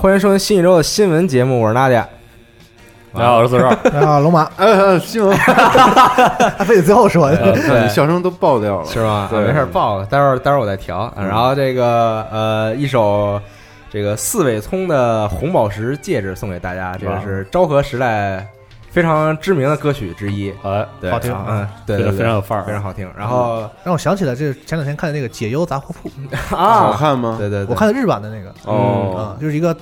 欢迎收听新一周的新闻节目，我是娜姐。大家好，我是四少。啊，龙马，呃，新闻，他非得最后说，对，笑声都爆掉了，是吗？啊对没事爆，了，待会儿待会儿我再调。啊然后这个呃，一首这个四尾聪的红宝石戒指送给大家，这个是昭和时代非常知名的歌曲之一。哎，对，好听。嗯，对对对，非常有范儿。非常好听。然后让我想起了这前两天看的那个《解忧杂货铺》，好啊，看吗？对对，我看的日版的那个。哦。啊，，就是一个大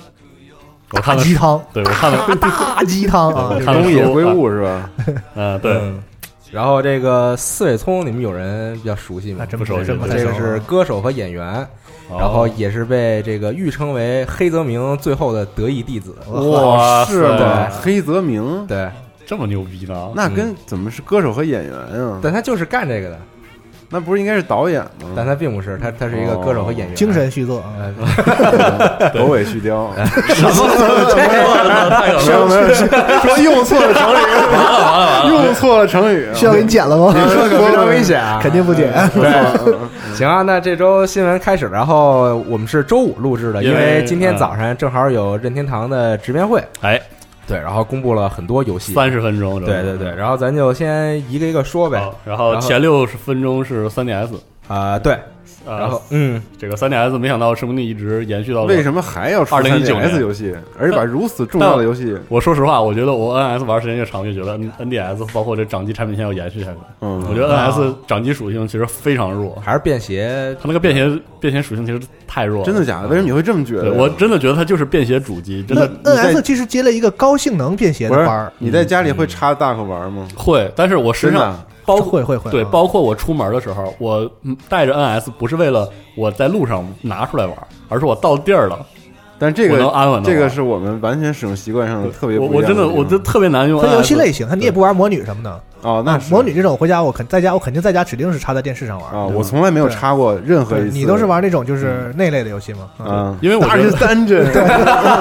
我看的鸡汤，对我看了，大鸡汤啊，东野圭吾是。吧？嗯，对，嗯。然后这个四尾聪，你们有人比较熟悉吗？那？真不熟悉这个是歌手和演员，然后也是被这个誉称为黑泽明最后的得意弟子。哇是的？黑泽明，对，这么牛逼呢？那跟怎么是歌手和演员啊？但他就是干这个的，那不是应该是导演吗？但？他并不是，他他是一个歌手和演员，精神续作。啊，呃。狗尾续貂，太是没有说用错了成语，用错了成语，需要给你剪了吗？你说可非常危险啊！肯定不剪。对，行啊，那这周新闻开始了，然后我们是周五录制的，因为今天早上正好有任天堂的直面会，哎，对，然后公布了很多游戏，三十分钟，对对对，然后咱就先一个一个说呗，然后前六十分钟是 3DS，啊，对，啊然后嗯，这个三 DS 没想到生命力一直延续到了为什么还要出2019 3DS 游戏，而且把如此重要的游戏，我说实话，我觉得我 NS 玩时间越长，越觉得 NDS 包括这掌机产品线要延续下去。嗯，我觉得 NS 掌机属性其实非常弱，还是便携，它那个便携便携属性其实太弱了。真的假的？为什么你会这么觉得？我真的觉得它就是便携主机，真的 NS 其实接了一个高性能便携的班儿，你在家里会插 Dock 玩吗？会。但是我实真的际上包括 会会会，对，啊包括我出门的时候，我嗯带着 NS 不是为了我在路上拿出来玩，而是我到地儿了，我但这个能安稳的。这个是我们完全使用习惯上的特别我不一样地方。我真的我就特别难用。分游戏类型，它你也不玩魔女什么的。哦，那啊，是。魔女这种回家我肯在家我肯定在家指定是插在电视上玩啊，我从来没有插过任何一次。你都是玩那种就是那类的游戏吗？啊，啊，因为我是单针，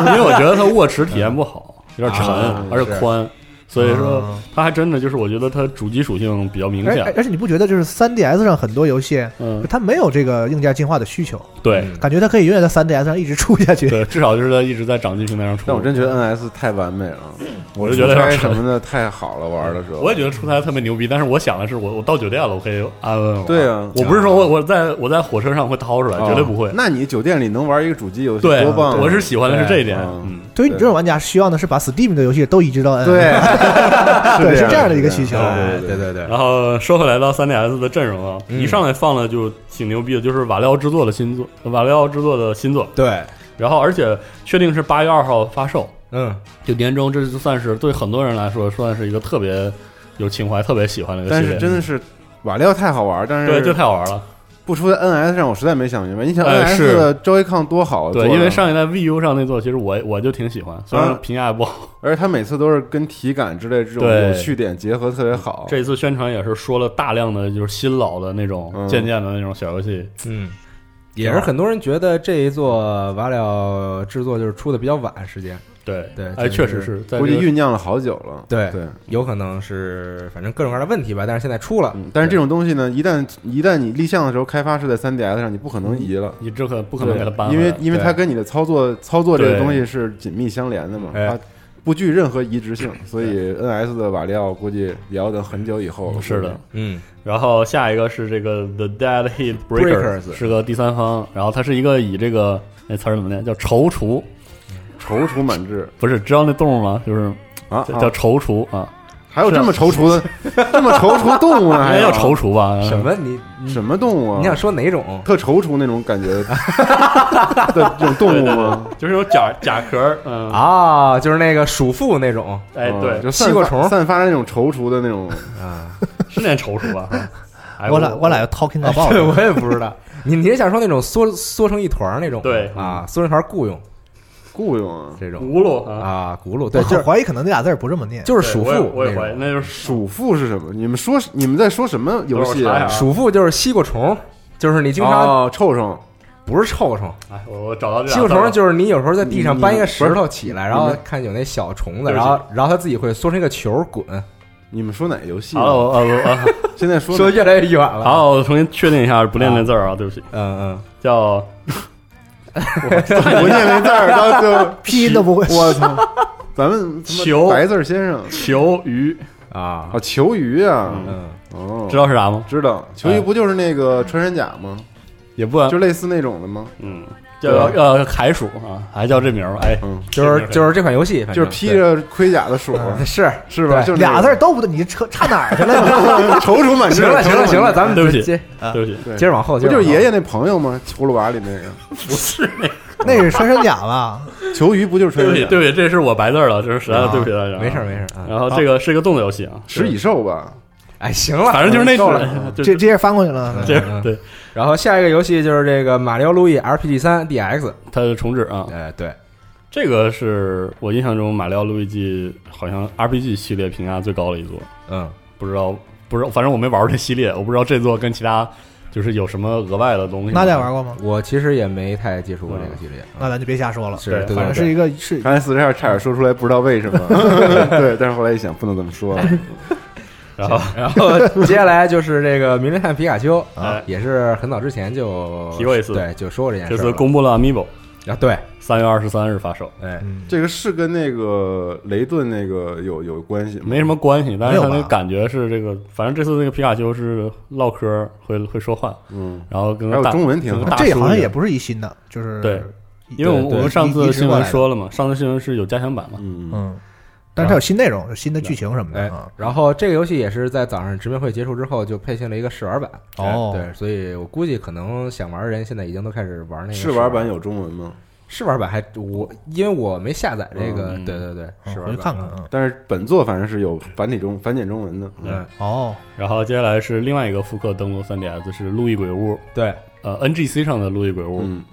因为我觉得它握持体验不好，有点沉啊，而且宽，所以说啊。它还真的就是我觉得它主机属性比较明显。而而而且你不觉得就是 3DS 上很多游戏嗯，它没有这个硬件进化的需求，对嗯感觉它可以永远在 3DS 上一直出下去。对，至少就是在一直在掌机平台上出。但我真觉得 NS 太完美了，我就觉得什么的太好了，玩的时候。我也觉得出差特别牛逼，但是我想的是我我到酒店了，我可以安稳玩。对啊我不是说我我在我在火车上会掏出来，绝对不会哦。那你酒店里能玩一个主机游戏，对，多棒啊！我是喜欢的是这一点。嗯嗯，对于你这种玩家，需要的是把 Steam 的游戏都移植到 N。对，对，是这样的一个需求。哎对对对对，然后说回来到 3DS 的阵容啊，嗯一上来放了就挺牛逼的，就是瓦廖制作的新作，瓦廖制作的新作，对，然后而且确定是八月二号发售，嗯，就年终，这就算是对很多人来说算是一个特别有情怀、特别喜欢的一个但。是真的是瓦料太好玩，但是对，就太好玩了。不出在 NS 上，我实在没想明白。你想哎 NS 是的 Joy-Con 多好，对，因为上一代 VU 上那座，其实我我就挺喜欢，虽然啊评价也不好。而且它每次都是跟体感之类这种对有趣点结合特别好。这一次宣传也是说了大量的就是新老的那种嗯渐渐的那种小游戏。嗯，也是很多人觉得这一座瓦了制作就是出的比较晚，时间。对对哎，这确实是估计酝酿了好久了。对对，有可能是反正各种各样的问题吧，但是现在出了，嗯，但是这种东西呢，一旦一旦你立项的时候开发是在 3DS 上，你不可能移了。你这可不可能给它搬，因为因为它跟你的操作操作这个东西是紧密相连的嘛。不具任何移植性，所以 NS 的瓦利奥估计也要等很久以后了。是的，嗯，然后下一个是这个 The Dead Heat Breakers 是个第三方，然后它是一个以这个那词儿怎么念？叫踌躇，踌躇满志。不是知道那动物吗？就是啊，叫叫踌躇啊，还有这么踌躇的，这么踌躇动物呢？还有应该叫踌躇吧？什么？你你什么动物啊？你想说哪种？特踌躇那种感觉 的这种动物吗？就是那种甲甲壳，嗯，啊，就是那个鼠妇那种哎，嗯对，就西瓜虫散发那种踌躇的那种。啊。是念踌躇吧？哎我俩我俩要 talking 对，about，我也不知道。你你是想说那种缩缩成一团儿那种？对啊，缩成一团儿雇佣雇佣啊，这种。轱辘啊，啊，轱辘对，我就是怀疑可能那俩字儿不这么念，就是鼠妇我也怀疑，那就是鼠妇是什么？你们说你们在说什么游戏鼠妇就是西瓜虫，就是你经常哦，臭虫，不是臭虫，哎，我我找到这西瓜虫就是你有时候在地上搬一个石头起来，然后看有那小虫子，然后然后它自己会缩成一个球滚，你们说哪游戏呢？好了，我呃我呃 现在说 说的越来越远了。好，我重新确定一下，不念那字儿啊，对不起，嗯嗯。叫 不念那字儿，到最后拼音都不会。我操！咱们他妈球白字儿先生求鱼，嗯啊啊，求鱼啊，嗯，哦，知道是啥吗？知道，求鱼不就是那个穿山甲吗？也不啊就类似那种的吗？嗯，叫呃海鼠啊，还叫这名儿，哎，嗯，就是就是这款游戏，反正就是披着盔甲的鼠，是是吧？就是俩字儿都不对，你扯差哪儿去 了？踌躇满志。行了行了行了，咱们对不起接对不起，接着往后，就是爷爷那朋友吗？葫芦娃里那个 不是那个，那是穿山甲吧？球鱼，不就是穿山甲？对不起，这是我白字儿了，这是实在的对不起大家，没事儿没事。然后这个是一个动作游戏啊，食蚁兽吧？哎，行了，反正就是那这这页翻过去了。这嗯对，然后下一个游戏就是这个马里奥路易 RPG 三 DX，它的重置啊，哎，对，这个是我印象中马里奥路易记好像 RPG 系列评价最高的一座，嗯，不知道不知道，反正我没玩过这系列，我不知道这座跟其他就是有什么额外的东西。那家玩过吗？我其实也没太接触过这个系列，那咱就别瞎说了。是对对对对反正是一个是刚才四十二差点说出来，不知道为什么。对，但是后来一想，不能这么说了。然后然后 接下来就是这个名侦探皮卡丘啊哎，也是很早之前就提过一次。对，就说过这件事这。次公布了 Amiibo，啊，对，三月二十三日发售，哎，嗯，这个是跟那个雷顿那个有有关系？没什么关系，但是它没有吧？那感觉是这个，反正这次那个皮卡丘是唠嗑会会说话，嗯，然后跟还有中文挺好。这好像也不是一新的，就是对，因为我们我们上次新闻说了嘛，上次新闻是有加强版嘛，嗯嗯，嗯，但是它有新内容，有新的剧情什么的然后这个游戏也是在早上直面会结束之后就配信了一个试玩版。哦对，所以我估计可能想玩的人现在已经都开始玩那个试玩版有中文吗？试玩版还我因为我没下载这个，嗯对对对，嗯试玩版回去看看。啊。但是本作反正是有繁体中繁简中文的。嗯，哦，然后接下来是另外一个复刻登陆 3DS 是《路易鬼屋》，对，呃，NGC 上的《路易鬼屋》，嗯，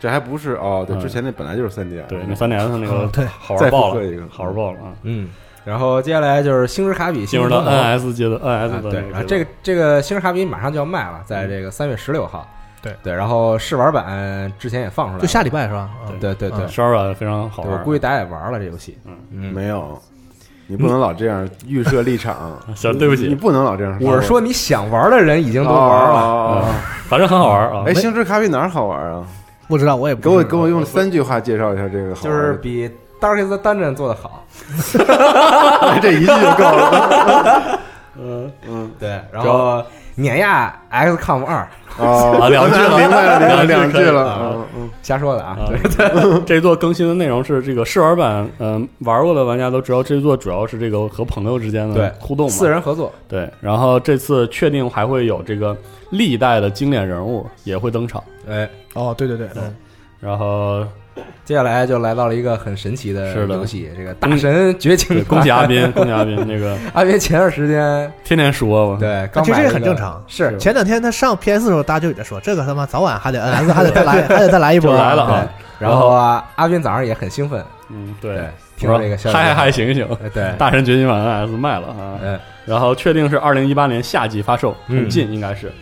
这还不是哦，对，嗯之前那本来就是三 D，对，那三 DS 那个嗯对好玩爆了一个，好玩爆了啊！嗯，然后接下来就是星之卡比进入到星之卡比 NS 阶段，NS 啊对，然后这个这个星之卡比马上就要卖了，在这个三月十六号。对对，然后试玩版之前也放出来了，就下礼拜是吧？啊对对对，嗯十二版非常好玩，我估计大家也玩了这游戏。嗯嗯，没有，你不能老这样预设立场。行，对不起，你不能老这样说。我是说你想玩的人已经都玩了，反正很好玩啊哎，。星之卡比哪儿好玩啊？不知道，我也不给我知道给我用三句话介绍一下这个好就玩的，是比 Darkest Dungeon 做的好。这一句就够了。嗯，嗯对，然后碾压 XCOM 二，啊两句了明白了，明白，两两句了。啊嗯嗯，瞎说的啊。这座更新的内容是这个试玩版，嗯，玩过的玩家都知道，这座主要是这个和朋友之间的对互动嘛。四人合作。对，然后这次确定还会有这个历代的经典人物也会登场，哎，哦，对对对，嗯。然后接下来就来到了一个很神奇的是的。游戏，这个大神绝情，恭喜阿斌，恭喜阿斌，那个 阿斌前段时间天天说嘛，对，刚其实这很正常。是。前两天他上 PS 的时候，大家就在说这个他妈早晚还得 NS 还得再来，还得再来一波。就来了然后啊，阿斌早上也很兴奋，嗯，对。对，，听到这个消息，嗨嗨嗨，醒醒，哎对，大神掘金版 NS 卖了啊，嗯，然后确定是二零一八年夏季发售，嗯。很近应该是。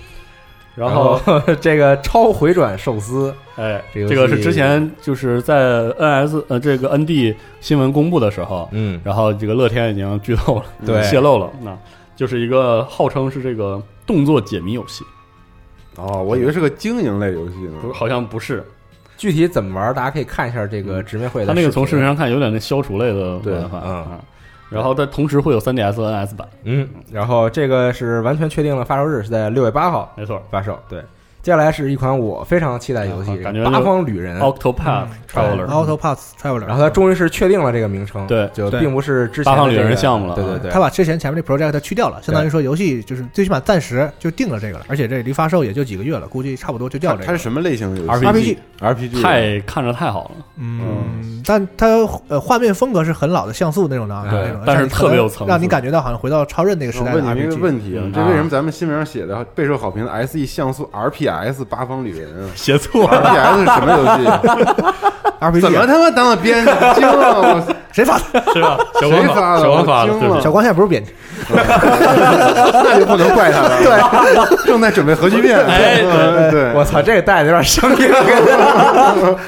然然后，这个超回转寿司，哎，这个是之前就是在 NS 呃这个 ND 新闻公布的时候，嗯，然后这个乐天已经剧透了，对 泄露了，那就是一个号称是这个动作解谜游戏，哦，我以为是个经营类游戏呢。不好像不是，具体怎么玩，大家可以看一下这个直面会的视频。它那个从视频上看有点那消除类的对玩法，嗯啊，然后它同时会有 3DS 和 NS 版，嗯，然后这个是完全确定了发售日是在六月八号没错发售。对，接下来是一款我非常期待的游戏，啊感觉八方旅人》。，Octopath 嗯 Traveler，Autopath Traveler，然后它终于是确定了这个名称，对对。就并不是之前八方旅人项目了对对对，他把之前前面那 project 去掉了，相当于说游戏就是最起码暂时就定了这个了，而且这离发售也就几个月了，估计差不多就掉这个。它它是什么类型的游戏？RPG RPG 太看着太好了，嗯，但它呃画面风格是很老的像素那种的啊，对那种，但是特别有层次。让你感觉到好像回到超任那个时代问你一个 RPG。问题啊嗯，这为什么咱们新闻上写的备受好评的 SE 像素 RPS 八方旅人啊写错了，？RPS 是什么游戏？怎么他妈当了编辑？惊了！我谁发的？是吧？小谁光发的小光发的，小光现在不是编辑，那就不能怪他了。对，正在准备核聚变。哎嗯对，我操，这个带的有点生硬。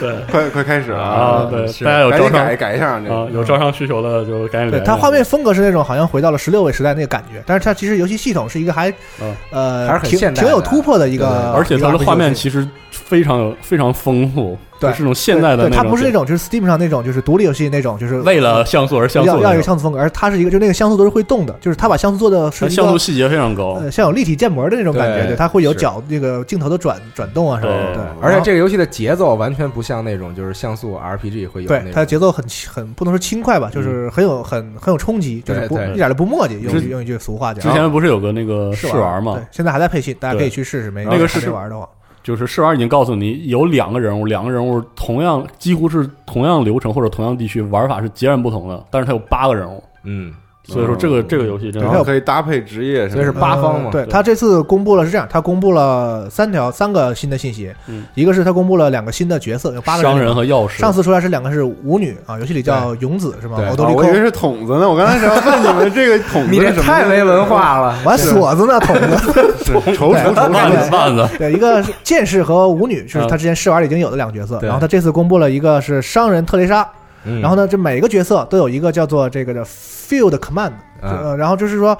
对 快快开始了啊，对，大家有赶紧招商改改一下这啊，有招商需求的就赶紧对它画面风格是那种好像回到了十六位时代那个感觉，但是它其实游戏系统是一个还嗯呃还是很挺现代挺有突破的一个，而且它的画面。其实非常有非常丰富，对就是那种现代的对，那种，它不是那种就是 Steam 上那种就是独立游戏那种，就是为了像素而像素要要一个像素风格，而它是一个就那个像素都是会动的，就是它把像素做的它像素细节非常高，呃像有立体建模的那种感觉，对对，它会有角那个镜头的转转动啊什么的，对对，而且这个游戏的节奏完全不像那种就是像素 RPG 会有那种对它的节奏很很不能说轻快吧，就是很有很很有冲击，就是不一点都不磨叽，用之用一句俗话讲。之前不是有个那个试玩嘛对，，现在还在配信，大家可以去试试，没那个是还没玩的话，就是试玩已经告诉你有两个人物，两个人物同样几乎是同样流程或者同样地区，玩法是截然不同的，但是它有八个人物，嗯，所以说这个这个游戏真然的后可以搭配职业什么的，所以是八方嘛呃对对。他这次公布了是这样，他公布了三条三个新的信息。嗯，一个是他公布了两个新的角色，有八个商人和药师，上次出来是两个是舞女啊，游戏里叫勇子是吗？对。欧多利寇啊我以为是筒子呢。我刚才想问你们这个筒子你这太没文化了。完锁子呢，筒子。是绸绸绸腕子，对，一个是剑士和舞女，就是他之前试玩里已经有的两个角色，然后他这次公布了一个是商人特蕾莎，嗯。然后呢，这每个角色都有一个叫做这个的 field command，啊。呃，然后就是说。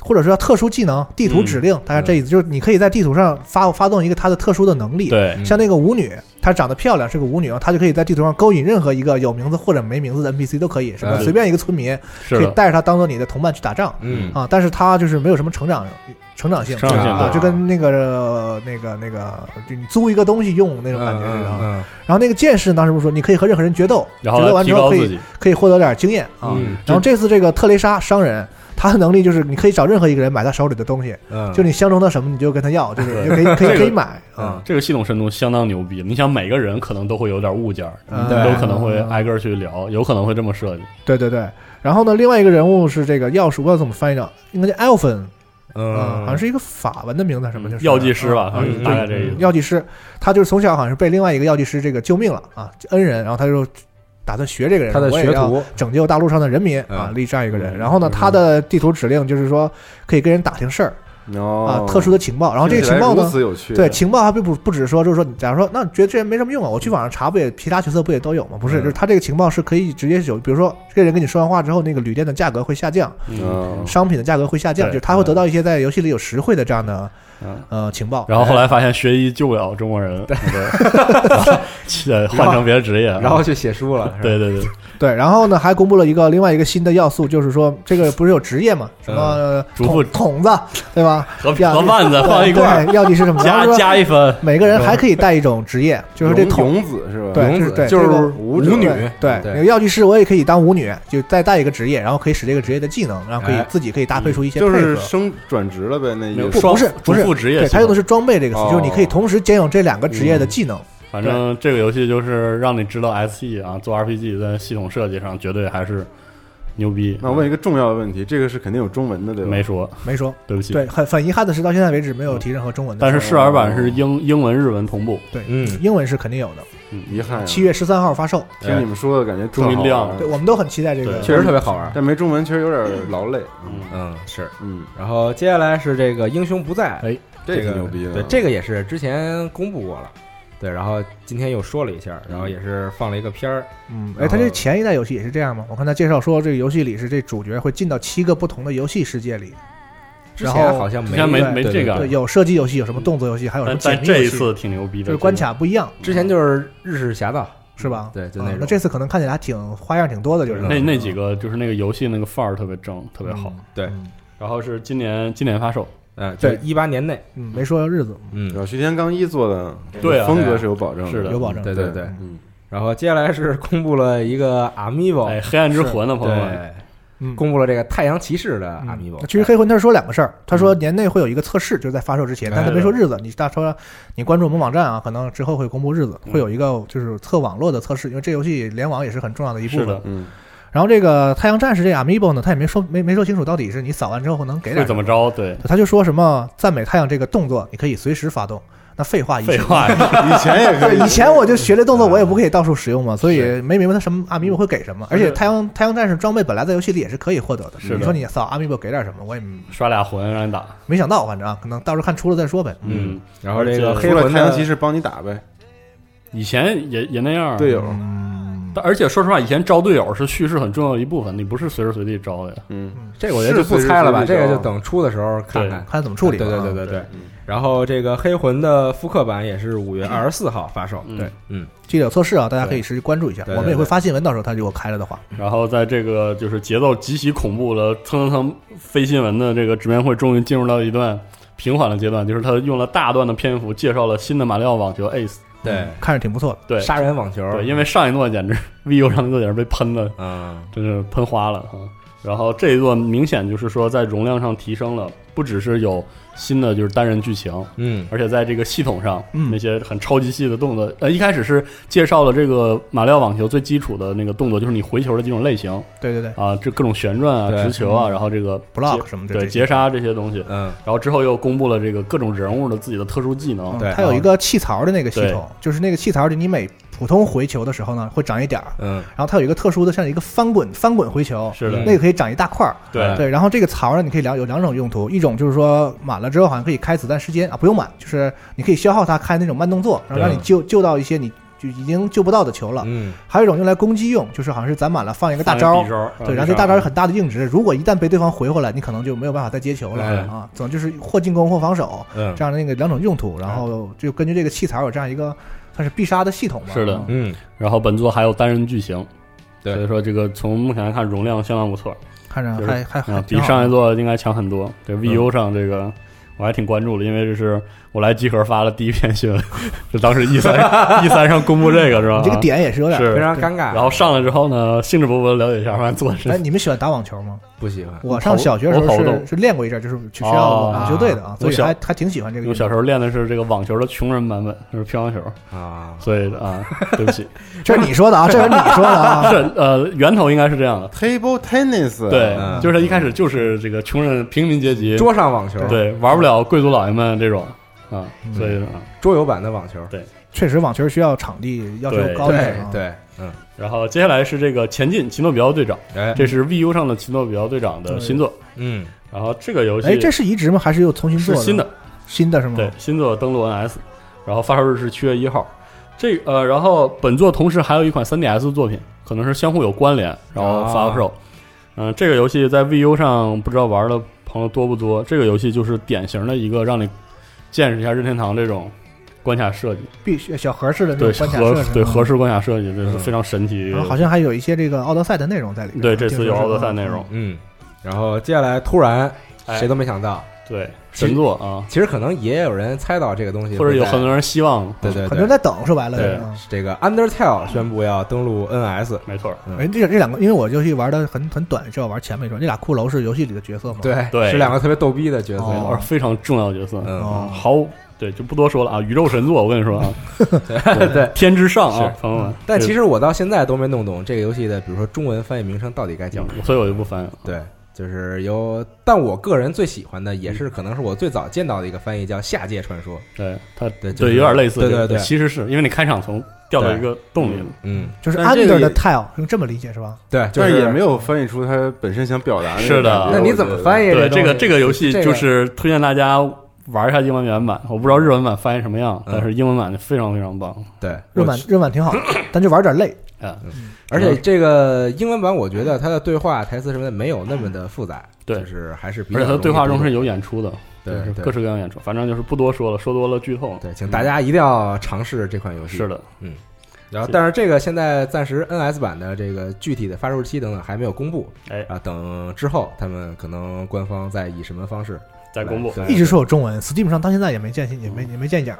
或者说特殊技能、地图指令，大家这意思就是你可以在地图上发发动一个它的特殊的能力。，对，像那个舞女，她长得漂亮，是个舞女，啊她就可以在地图上勾引任何一个有名字或者没名字的 NPC 都可以，是吧？嗯。随便一个村民是，可以带着她当做你的同伴去打仗。嗯。啊，但是她就是没有什么成长成长性，成长性啊，对就跟那个呃那个那个，就你租一个东西用那种感觉似的然后那个剑士当时不是说，你可以和任何人决斗，然后决斗完之后可以可以获得点经验啊。嗯然后这次这个特蕾莎商人，他的能力就是你可以找任何一个人买他手里的东西，嗯，就你相中他什么你就跟他要，就是 可以可以可以买嗯啊。这个系统深度相当牛逼。你想，每个人可能都会有点物件都可能会挨个去聊，有可能会这么设计。对对对。然后呢，另外一个人物是这个钥匙，我不知道怎么翻译的，应该叫 Elfen，嗯，好像是一个法文的名字，什么就是药剂师吧，大概这意思。药剂师，他就是从小好像是被另外一个药剂师这个救命了啊，恩人，然后他就打算学这个人，他的学徒拯救大陆上的人民啊，嗯立这样一个人。嗯然后呢，他的地图指令就是说可以跟人打听事儿啊哦，，特殊的情报。然后这个情报呢，对情报还并不不只是说，就是说，假如说，那你觉得这人没什么用啊，我去网上查不也其他角色不也都有吗？不是，嗯就是他这个情报是可以直接有，比如说这个人跟你说完话之后，那个旅店的价格会下降，商品的价格会下降，就是他会得到一些在游戏里有实惠的这样的嗯呃情报。然后后来发现学医救不了中国人，对，对 换成别的职业，然后去写书了，对对对，对，然后呢，还公布了一个另外一个新的要素，就是说这个不是有职业嘛，什么主妇筒筒子，对吧？和药和腕子放一块儿，对，药剂师什么？加加一分，每个人还可以带一种职业，就是这勇筒勇子是吧？对勇子对就是这个舞女，对对，对那个药剂师我也可以当舞女，就再带一个职业，然后可以使这个职业的技能，然后可以哎。自己可以搭配出一些配就合。是升转职了呗，那意思。没有双不是不是主副职业对，他用的是装备这个词，哦。就是你可以同时兼有这两个职业的技能。反正这个游戏就是让你知道 SE 啊，做 RPG 在系统设计上绝对还是牛逼。那我问一个重要的问题，这个是肯定有中文的对吧？没说，没说，对不起。对，很很遗憾的是，到现在为止没有提任何中文的。但是试玩版是英英文、日文同步，对，嗯英文是肯定有的，嗯遗憾啊。七月十三号发售。听你们说的感觉终于亮了对，我们都很期待这个。确实特别好玩。但没中文确实有点劳累。嗯，嗯，是。嗯，然后接下来是这个英雄不在，哎，这这个牛逼了。对，这个也是之前公布过了，对，然后今天又说了一下，然后也是放了一个片儿，嗯，哎，然后它这前一代游戏也是这样吗？我看他介绍说，这个游戏里是这主角会进到七个不同的游戏世界里。之前然后好像没没没这个对，有射击游戏，有什么动作游戏，还有什么但这一次挺牛逼的，就是关卡不一样，之前就是日式侠盗，是吧？对，就那那这次可能看起来挺花样挺多的，就是那那几个就是那个游戏那个范儿特别正，特别好。对嗯然后是今年今年发售，嗯，对一八年内，嗯，没说日子，嗯然，后徐天刚一做的对啊风格是有保证是的有保证。对对对。嗯，然后接下来是公布了一个 Amiibo，哎，黑暗之魂的朋友们，对，嗯，公布了这个太阳骑士的嗯 Amiibo。其实黑魂他是说两个事儿，他说年内会有一个测试，就是在发售之前，哎但他没说日子。你大说你关注我们网站啊，可能之后会公布日子，嗯会有一个就是测网络的测试，因为这游戏联网也是很重要的一部分。嗯，然后这个太阳战士这个 Amiibo 呢，他也没说没没说清楚到底是你扫完之后能给点会怎么着？对，他就说什么赞美太阳这个动作，你可以随时发动。那废话，以前废话，以前也可以，以前我就学这动作，我也不可以到处使用嘛，所以没明白他什么 Amiibo 会给什么。而且太阳太阳战士装备本来在游戏里也是可以获得的，是你说你扫 Amiibo 给点什么，我也刷俩魂让你打，没想到，反正啊，可能到时候看出了再说呗。嗯，然后这个黑了太阳骑士帮你打呗，以前也也那样，队友，嗯，但而且说实话，以前招队友是叙事很重要的一部分，你不是随时随地招的呀。嗯，这个我觉得就不猜了吧，这个就等出的时候看看。看怎么处理。对对对啊对对。嗯然后这个黑魂的复刻版也是五月二十四号发售。嗯对嗯，记得有测试啊，大家可以持续关注一下。我们也会发新闻，到时候他如果开了的话。然后在这个就是节奏极其恐怖的蹭蹭蹭飞新闻的这个直面会，终于进入到一段平缓的阶段，就是他用了大段的篇幅介绍了新的马里奥网球 Ace。对，看着挺不错的。对杀人网球。对，因为上一座简直 VU 上一座简直被喷的，嗯，真是喷花了啊。然后这一座明显就是说在容量上提升了，不只是有新的就是单人剧情，嗯。而且在这个系统上，嗯。那些很超级细的动作，呃，一开始是介绍了这个马里奥网球最基础的那个动作，就是你回球的几种类型。对对对。啊，这各种旋转啊、直球啊，然后这个，block 什么的。对截杀这些东西，嗯，然后之后又公布了这个各种人物的自己的特殊技能。嗯，对。它有一个气槽的那个系统，就是那个气槽，就你每普通回球的时候呢，会长一点儿，嗯，然后它有一个特殊的，像一个翻滚翻滚回球，是的，嗯那个可以长一大块儿。对对，然后这个槽呢，你可以两有两种用途，一种就是说满了之后好像可以开子弹时间啊，不用满，就是你可以消耗它开那种慢动作，然后让你救救到一些你就已经救不到的球了。嗯，还有一种用来攻击用，就是好像是攒满了放一个大招放一，招，对，然后这大招有很大的硬值，如果一旦被对方回回来，你可能就没有办法再接球了哎啊。总之就是或进攻或防守嗯这样的那个两种用途，然后就根据这个器材有这样一个算是必杀的系统吧。是的啊嗯，然后本作还有单人剧情，对所以说这个从目前来看容量相当不错看着就是还还还啊，比上一座应该强很多。对 VU 上这个我还挺关注的，因为这是我来集合发了第一篇新闻，就当时 E 三 E 三上公布这个是吧？你这个点也是有点非常尴尬。然后上来之后呢，兴致勃勃的了解一下，发现做的是哎，你们喜欢打网球吗？不喜欢，我上小学的时候是是练过一阵，就是去学校哦。网球队的啊，所以还还挺喜欢这个我小。时候练的是这个网球的穷人版本，就是乒乓球，啊，所以啊，对不起，这是你说的啊，这是你说的啊。是呃源头应该是这样的，table tennis，对嗯，就是他一开始就是这个穷人平民阶级，桌上网球，对玩不了贵族老爷们这种啊，嗯。所以啊，桌游版的网球，对。确实，网球需要场地要求高一点啊。对，嗯，然后接下来是这个前进奇诺比奥队长，哎，这是 VU 上的奇诺比奥队长的新作，嗯，然后这个游戏哎，这是移植吗？还是又重新做的？是新的，新的是吗？对，新作登陆 NS，然后发售日是七月一号。这呃，然后本作同时还有一款 3DS 作品，可能是相互有关联，然后发售。嗯、这个游戏在 VU 上不知道玩的朋友多不多。这个游戏就是典型的一个让你见识一下任天堂这种关卡设计，必须小盒式的那对种关卡合设置，嗯对合。适关卡设计，这是非常神奇。好像还有一些这个奥德赛的内容在里面。对这次有奥德赛嗯内容，嗯，然后接下来突然哎。谁都没想到，对神作啊，其实可能也有人猜到这个东西，或者有很多人希望，嗯对对对。很多人，在等，说白了。这个 Undertale 宣布要登陆 NS，没错，哎，这这两个，因为我游戏玩的很很短，就要玩前面一段。这俩骷髅是游戏里的角色吗？，对对。是两个特别逗逼的角色，非常重要的角色。嗯，哦。好，对，就不多说了啊，宇宙神作，我跟你说啊，对对。天之上啊，朋友们。但其实我到现在都没弄懂这个游戏的，比如说中文翻译名称到底该叫什么。嗯所以我就不翻译了。对，就是有，但我个人最喜欢的，也是可能是我最早见到的一个翻译，叫《下界传说》。对，它对就是对有点类似，对对对其实是因为你开场从掉到一个洞里了，嗯，就是 under 个也的 tile，用这么理解是吧？对，就但是也没有翻译出它本身想表达的是的那你怎么翻译对，这个这个游戏就是推荐大家玩一下英文原版，我不知道日文版翻译什么样，嗯。但是英文版就非常非常棒。对，日版日版挺好，但就玩点累。啊，而且这个英文版，我觉得它的对话、台词什么的没有那么的复杂，对。就是还是比较而且它对话中是有有演出的，对对。各式各样演出，反正就是不多说了，说多了剧透。对，请大家一定要尝试这款游戏。是的，嗯。然后，但是这个现在暂时 NS 版的这个具体的发售日期等等还没有公布，哎，啊，等之后他们可能官方再以什么方式再公布。一直说有中文，Steam 上到现在也没见也没也没见影儿。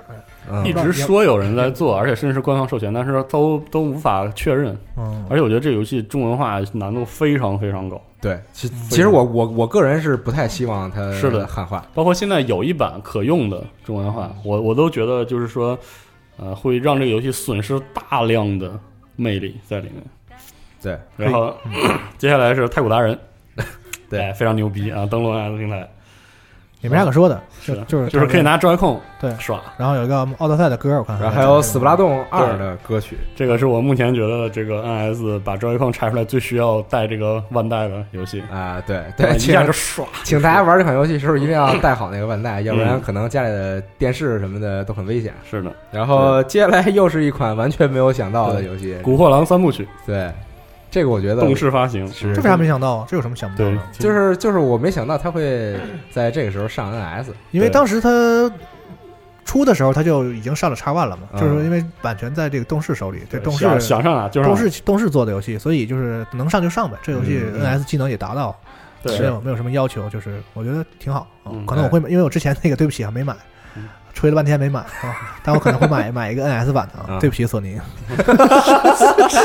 嗯。一直说有人在做，而且甚至是官方授权，但是都都无法确认。嗯，而且我觉得这个游戏中文化难度非常非常高，对，其其实我我我个人是不太希望它是的。汉化，包括现在有一版可用的中文化，我我都觉得就是说，呃，会让这个游戏损失大量的魅力在里面。对，然后 接下来是太古达人，对。哎非常牛逼啊！登陆 NS 平台也没啥可说的，是的，就是就是可以。拿 Joy-Con 对耍。然后有一个奥德赛的歌，我看，然后还有《死不拉动二》的歌曲，这个是我目前觉得这个 NS 把 Joy-Con 拆出来最需要带这个腕带的游戏。啊，对对，一请下就刷，请大家玩这款游戏时候一定要带好那个腕带，要不然嗯可能家里的电视什么的都很危险。是的，然后接下来又是一款完全没有想到的游戏《，古惑狼》三部曲对，这个我觉得动视发行，是这为啥没想到啊？这有什么想不到对的？，就是就是我没想到他会在这个时候上 NS，因为当时他出的时候他就已经上了 X One 了嘛，嗯就是因为版权在这个动视手里，对动视想想上哪就上动哪，视动视做的游戏，所以就是能上就上呗。这游戏嗯 NS 技能也达到，对没有没有什么要求，就是我觉得挺好。啊嗯可能我会买，因为我之前那个对不起啊没买嗯，吹了半天没买啊，但我可能会买 买一个 NS 版的啊啊。对不起索尼，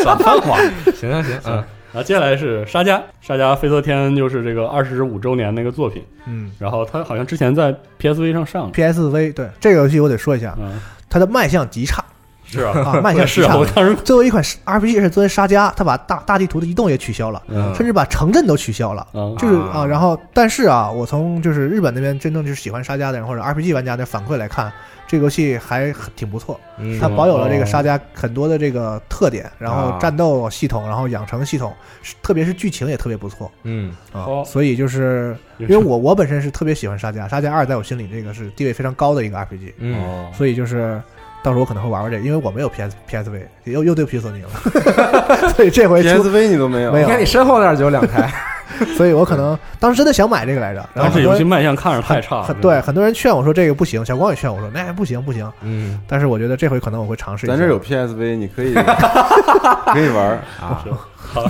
耍贪话。行行行，嗯，然后接下来是沙加，沙加飞色天就是这个二十五周年那个作品，嗯然后他好像之前在 PSV 上上的，，PSV 对这个游戏我得说一下，嗯，它的卖相极差 是啊，啊，卖相极是啊，差我。当时作为一款 RPG，是作为沙加，他把大大地图的移动也取消了，嗯甚至把城镇都取消了。嗯就是啊啊，然后但是啊，我从就是日本那边真正就是喜欢沙加的人或者 RPG 玩家的反馈来看，这个游戏还挺不错。嗯它保有了这个哦沙加很多的这个特点，然后啊战斗系统，然后养成系统，特别是剧情也特别不错嗯啊哦。所以就是因为我我本身是特别喜欢沙加，沙加二在我心里这个是地位非常高的一个 RPG，嗯，哦，所以就是。到时候我可能会玩玩这个，因为我没有 PS PSV，又又对不起索尼了，所以这回出，PSV 你都没有，没有。你看你身后那儿就有两台，所以我可能当时真的想买这个来着，然但是游戏卖相看着太差了，对很多人劝我说这个不行，小光也劝我说那不行不行，嗯但是我觉得这回可能我会尝试一下。咱这有 PSV，你可以 可以玩啊。好，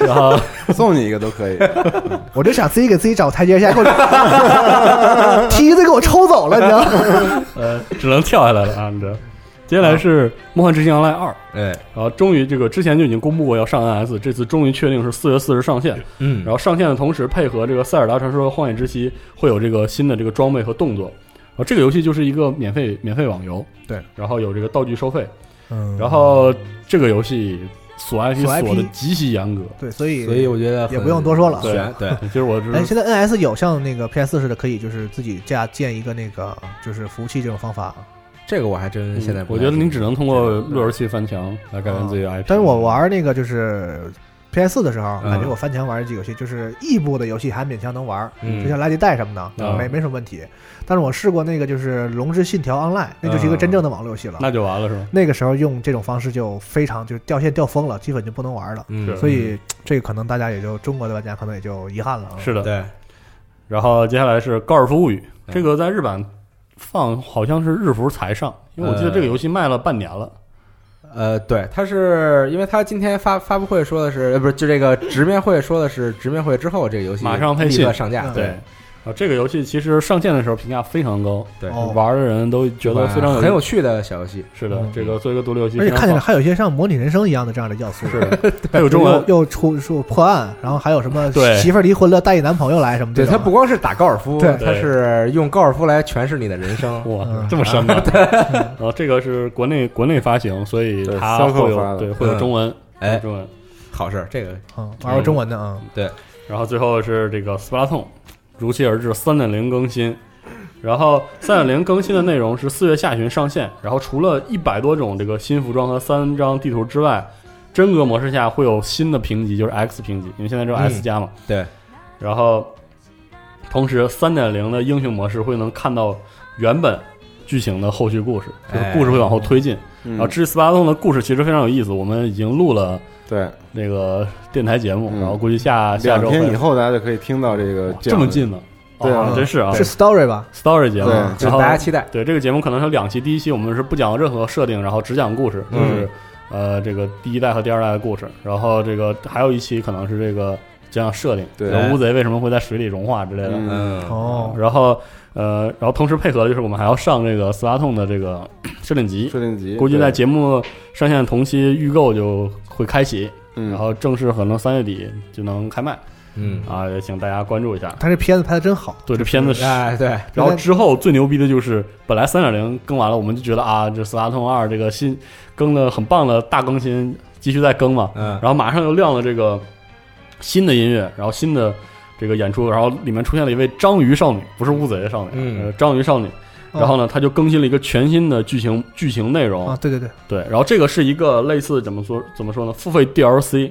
然后 送你一个都可以。我就想自己给自己找台阶下，给我梯子给我抽走了，你知道吗？呃，只能跳下来了啊！你这，接下来是《梦幻之星 Online 二》，哎，然后终于这个之前就已经公布过要上 NS，这次终于确定是四月四日上线。嗯。然后上线的同时，配合这个《塞尔达传说：荒野之息》会有这个新的这个装备和动作。然后这个游戏就是一个免费免费网游，对，然后有这个道具收费，嗯。然后这个游戏锁 IP 锁的极其严格。对，所以所以我觉得也不用多说了。对，对，其实我是哎，现在 NS 有像那个 PS 似的，可以就是自己架建一个那个就是服务器这种方法。这个我还真现在不嗯我觉得您只能通过路由器翻墙来改变自己的 IP。但是我玩那个就是 PS 四的时候，嗯感觉我翻墙玩这几个游戏，就是异步的游戏还勉强能玩，嗯就像垃圾袋什么的，嗯没没什么问题。但是我试过那个就是《龙之信条 Online》，那就是一个真正的网络游戏了。那就完了是吧？那个时候用这种方式就非常就掉线掉疯了，基本就不能玩了。嗯，所以这个可能大家也就中国的玩家可能也就遗憾了啊。是的，对，然后接下来是《高尔夫物语》，嗯这个在日版放好像是日服才上，因为我记得这个游戏卖了半年了。呃，对，它是因为它今天发发布会说的是，呃，不是，就这个直面会说的是直面会之后这个游戏马上配立信刻上架，嗯对，啊，这个游戏其实上线的时候评价非常高，对，哦。玩的人都觉得非常有很有趣的小游戏，是的嗯，这个做一个独立游戏，而且看起来来还有一些像模拟人生一样的这样的要素，是 的还有中文又又出出破案，然后还有什么 对媳妇儿离婚了带一男朋友来什么这对，种。它不光是打高尔夫，对它是用高尔夫来诠释你的人生，哇嗯，这么深吗？然后这个是国内国内发行，所以对它会发的有对会有中文，哎有中文。好事儿，这个嗯，玩过中文的啊，然后最后是这个斯巴达通，如期而至，三点零更新。然后三点零更新的内容是四月下旬上线，然后除了一百多种这个新服装和三张地图之外，真格模式下会有新的评级，就是 X 评级，因为现在只有 S 加嘛。对。然后同时三点零的英雄模式会能看到原本剧情的后续故事，就是哎故事会往后推进。然然后至于斯巴达洞的故事其实非常有意思，我们已经录了对，那个电台节目，嗯。然后估计下下周会天以后大家就可以听到这个这么近了？对啊。哦真是啊。是 story 吧？，story 节目，就是然后大家期待。对这个节目可能有两期，第一期我们是不讲任何设定，然后只讲故事，就嗯是、呃这个第一代和第二代的故事，然后这个还有一期可能是这个讲讲设定，对。乌贼为什么会在水里融化之类的，嗯嗯，哦，然后呃然后同时配合的就是我们还要上这个斯拉痛的这个设定集，设定集，估计在节目上线同期预购就会开启，嗯然后正式可能三月底就能开卖嗯，啊，也请大家关注一下。他这片子拍的真好，对这片子是哎，对，然后之后最牛逼的就是，本来三点零更完了，我们就觉得啊，这《斯拉通二》这个新更的很棒的大更新，继续再更嘛。嗯，然后马上又亮了这个新的音乐，然后新的这个演出，然后里面出现了一位章鱼少女，不是乌贼少女，嗯。呃，章鱼少女。哦。然后呢，他就更新了一个全新的剧情剧情内容，啊，对对对，对，然后这个是一个类似怎么说怎么说呢？付费 DLC，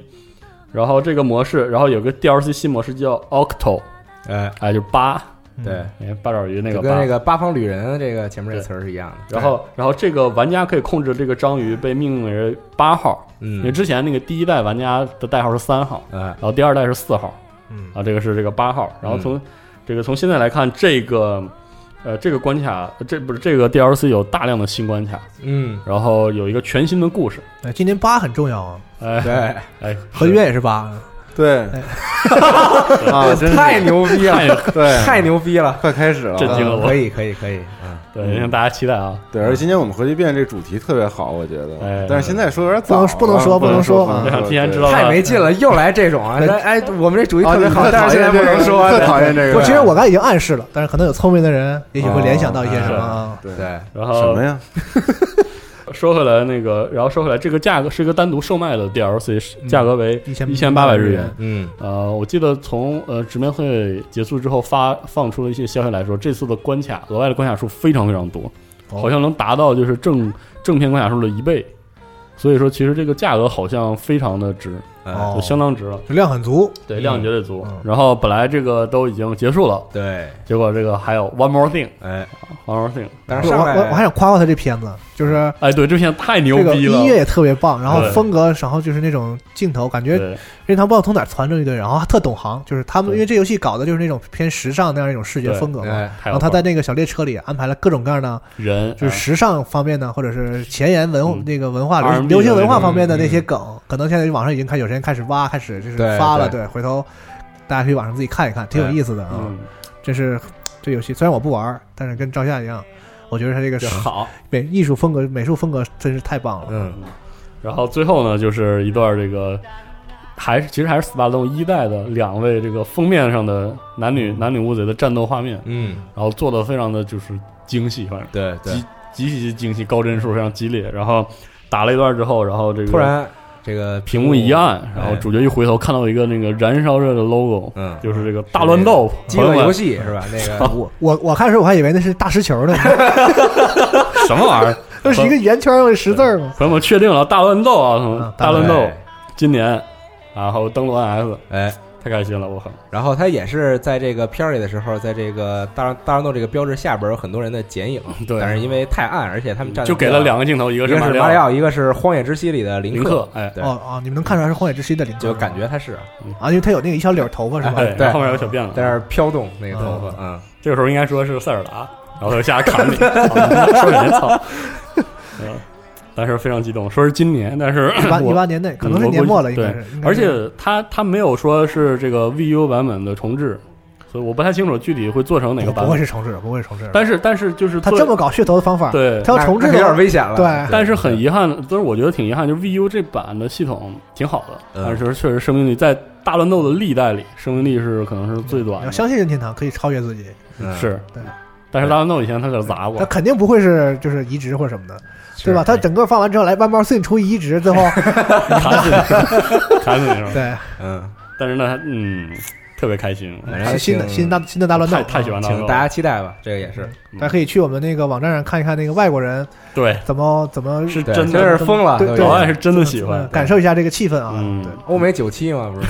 然后这个模式，然后有个 DLC 新模式叫 Octo，哎，哎，就是八，嗯对，哎，八爪鱼那个跟那。个八方旅人这个前面这个词儿是一样的。然后，然后这个玩家可以控制这个章鱼被命名为八号，因为嗯，之前那个第一代玩家的代号是三号，哎，然后第二代是四号，嗯。啊，这个是这个八号。然后从这个从现在来看，这个呃这个关卡，这不是这个 DLC 有大量的新关卡，嗯，然后有一个全新的故事，哎，今年八很重要啊，哎对，哎，合约也是八，对哎 啊，太牛逼了，太对，太牛逼了，快开始了，震惊了可以，可以，可以，嗯，对，让大家期待啊。对，而且今天我们核聚变这个主题特别好，我觉得哎，但是现在说有点早，不能不能说不不能说不想提前知道太没劲了，又来这种啊！对哎，我们这主题啊特别好，但是现在不能说。特讨厌这个。我其实我刚才已经暗示了，但是可能有聪明的人也许会联想到一些什么啊。对对，然后什么呀？说回来，那个，然后说回来，这个价格是一个单独售卖的 DLC，价格为一千一千八百日元。嗯。呃，我记得从呃直面会结束之后发放出了一些消息来说，这次的关卡额外的关卡数非常非常多，哦。好像能达到就是正正片关卡数的一倍。所以说，其实这个价格好像非常的值，哦就相当值了。量很足，对，嗯量绝对足。嗯然后本来这个都已经结束了，对，结果这个还有 one more thing，one 哎，more thing。我但是上来我我还想夸夸他这片子，就是哎，对，这片太牛这个逼了，音乐也特别棒，然后对风格，然后就是那种镜头，感觉对任天堂不知道从哪儿传出一堆，然后还特懂行，就是他们对因为这游戏搞的就是那种偏时尚那样一种视觉对风格嘛。哎，太有然后他在那个小列车里安排了各种各样的，人就是时尚方面的，或者是前沿文嗯那个文化流 R&B 流行文化方面的那些梗，可能现在网上已经开始有些人开始挖，开始就是发了，对对，回头大家可以网上自己看一看，挺有意思的啊。嗯，这是这游戏虽然我不玩，但是跟照相一样，我觉得它这个是好。美艺术风格、美术风格真是太棒了。嗯，然后最后呢，就是一段这个，还是其实还是斯巴达洞一代的两位这个封面上的男女男女乌贼的战斗画面，嗯，然后做的非常的就是精细，反正对对极，极其精细，高帧数非常激烈。然后打了一段之后，然后这个突然这个屏幕一暗，然后哎主角一回头看到一个那个燃烧着的 logo，嗯，就是这个大乱斗饥饿游戏是吧？那个。我我我开始我还以为那是大石球呢，什么玩意儿？那是一个圆圈儿有十字儿嘛。朋友们确定了大乱斗啊，嗯大乱斗哎。今年，然后登陆 NS，哎，太开心了，我靠！然后他也是在这个片儿里的时候，在这个大大乱斗这个标志下边有很多人的剪影，对。但是因为太暗，而且他们站就给了两个镜头，一个是马马里奥，一个是荒野之息里的林林克，哎，对。哦哦，你们能看出来是荒野之息的林克。就感，觉他是啊，因为他有那个一小绺头发是吧？哎，对后面有小辫子，在那儿飘动那个头发，嗯，这个时候应该说是塞尔达，然后他就下来砍你，操 说人操，嗯，但是非常激动，说是今年，但是一八我一八年内可能是年末了，应该是。应该而且他他没有说是这个 VU 版本的重置，所以我不太清楚具体会做成哪个版本。不会是重置，不会重置。但是但是就是他这么搞噱头的方法，对，他要重置有点危险了，对但是很遗憾的，都是我觉得挺遗憾，就是 VU 这版的系统挺好的，嗯但是确实生命力在大乱斗的历代里，生命力是可能是最短的，要相信任天堂可以超越自己，嗯是对。但是大乱斗以前他可砸过他，肯定不会是就是移植或者什么的，对吧？他整个放完之后来 One More Thing 出移植，最后 砍死你，砍死你是吧？对嗯，但是呢，嗯，特别开心，反正新的挺新大新的大乱斗，太太喜欢大乱斗了，请大家期待吧，这个也是，大家可以去我们那个网站上看一看那个外国人对，怎么怎么是，真的，真是疯了，老外是真的喜欢嗯。感受一下这个气氛啊。嗯对，欧美九七嘛，不是？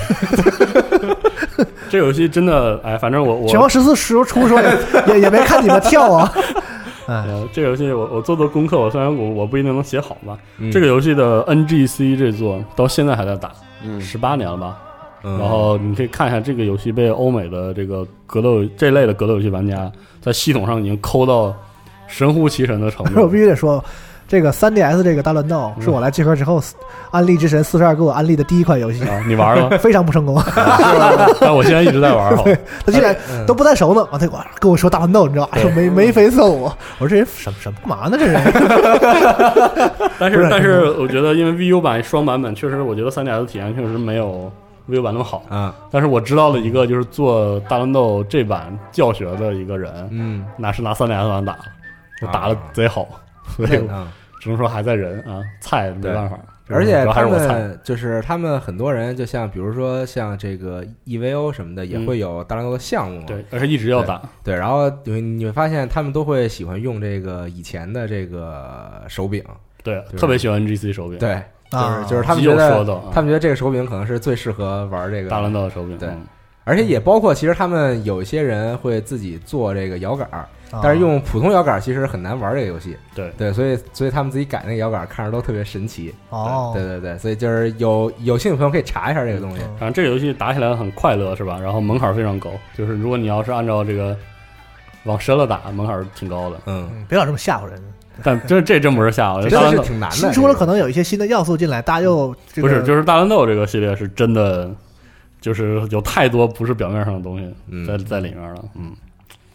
这游戏真的，哎，反正我我拳皇十四时候出时候 也也也没看你们跳啊，哎，呃，这个游戏我我做做功课，我虽然我我不一定能写好吧，嗯这个游戏的 NGC 这座到现在还在打，嗯，十八年了吧？嗯然后你可以看一下这个游戏被欧美的这个格斗这类的格斗游戏玩家在系统上已经抠到神乎其神的程度 我必。须得说，这个 3DS 这个大乱斗是我来集合之后，安利之神四十二给我安利的第一款游戏，啊，你玩了吗？非常不成功。但我现在一直在玩，好。他竟然嗯。都不太熟呢，完他跟我说大乱斗，你知道吧？说眉眉飞色舞，我说这人什么什么干嘛呢？这人。但是但是我觉得，因为 VU 版双版本确实，我觉得 3DS 体验确实没有 VU 版那么好。啊。但是我知道了一个就是做大乱斗这版教学的一个人，嗯，那是拿 3DS 版打的，打的贼好，所以只能说还在人啊，菜没办法。而且他。们就是他们很多人，就像比如说像这个 EVO 什么的，也嗯会有大乱斗的项目嘛。对，而且一直要打，对，然后你会你会发现他们都会喜欢用这个以前的这个手柄，对，就是特别喜欢 NGC 手柄，，对，就是啊就是他们有觉得他们觉得这个手柄可能是最适合玩这个大乱斗的手柄，对嗯而且也包括其实他们有一些人会自己做这个摇杆儿，啊但是用普通摇杆儿其实很难玩这个游戏。对对，所以所以他们自己改那个摇杆儿看着都特别神奇。哦，对对对，所以就是有有兴趣的朋友可以查一下这个东西。反正这个游戏打起来很快乐，是吧？然后门槛非常高，就是如果你要是按照这个往深了打，门槛挺高的。嗯，嗯别老这么吓唬人。但这这真不是吓唬，这个是挺难的。新出了可能能有一些新的要素进来，大家又这个不是就是大乱斗这个系列是真的，就是有太多不是表面上的东西嗯。在在里面了。嗯，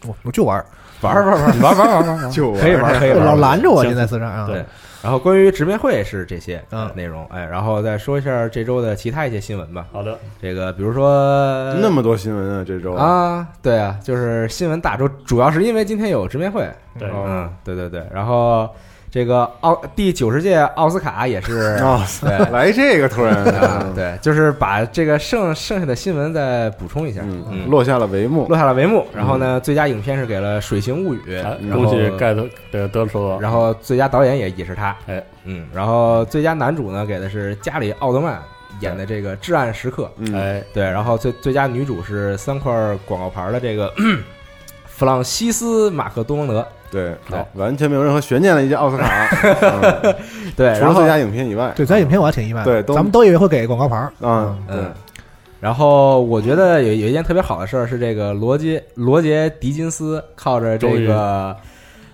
我我就玩儿，玩玩玩玩玩玩玩 玩，就可以玩可以玩老拦着我行。现在四上啊。对然后关于直面会是这些嗯内容，哎，然后再说一下这周的其他一些新闻吧。好的，这个比如说那么多新闻啊，这周。啊，对啊，就是新闻大周，主要是因为今天有直面会。对。哦嗯，对对对，然后这个奥第九十届奥斯卡也是 哦，对。来这个突然啊，，对，就是把这个剩剩下的新闻再补充一下，嗯，落下了帷幕，落下了帷幕。然后呢，最佳影片是给了《水形物语》哎，然后恭喜盖特对得说，然后最佳导演也也是他，哎，嗯，然后最佳男主呢给的是加里奥德曼演的这个《至暗时刻》，嗯，哎，对，然后最最佳女主是三块广告牌的这个 弗朗西斯马克多蒙德，对，好完全没有任何悬念的一届奥斯卡，嗯。对，除了最佳影片以外，对，最佳影片我还挺意外，对都咱们都以为会给广告牌儿，嗯，然后我觉得有有一件特别好的事儿是这个罗杰罗杰狄金斯靠着这个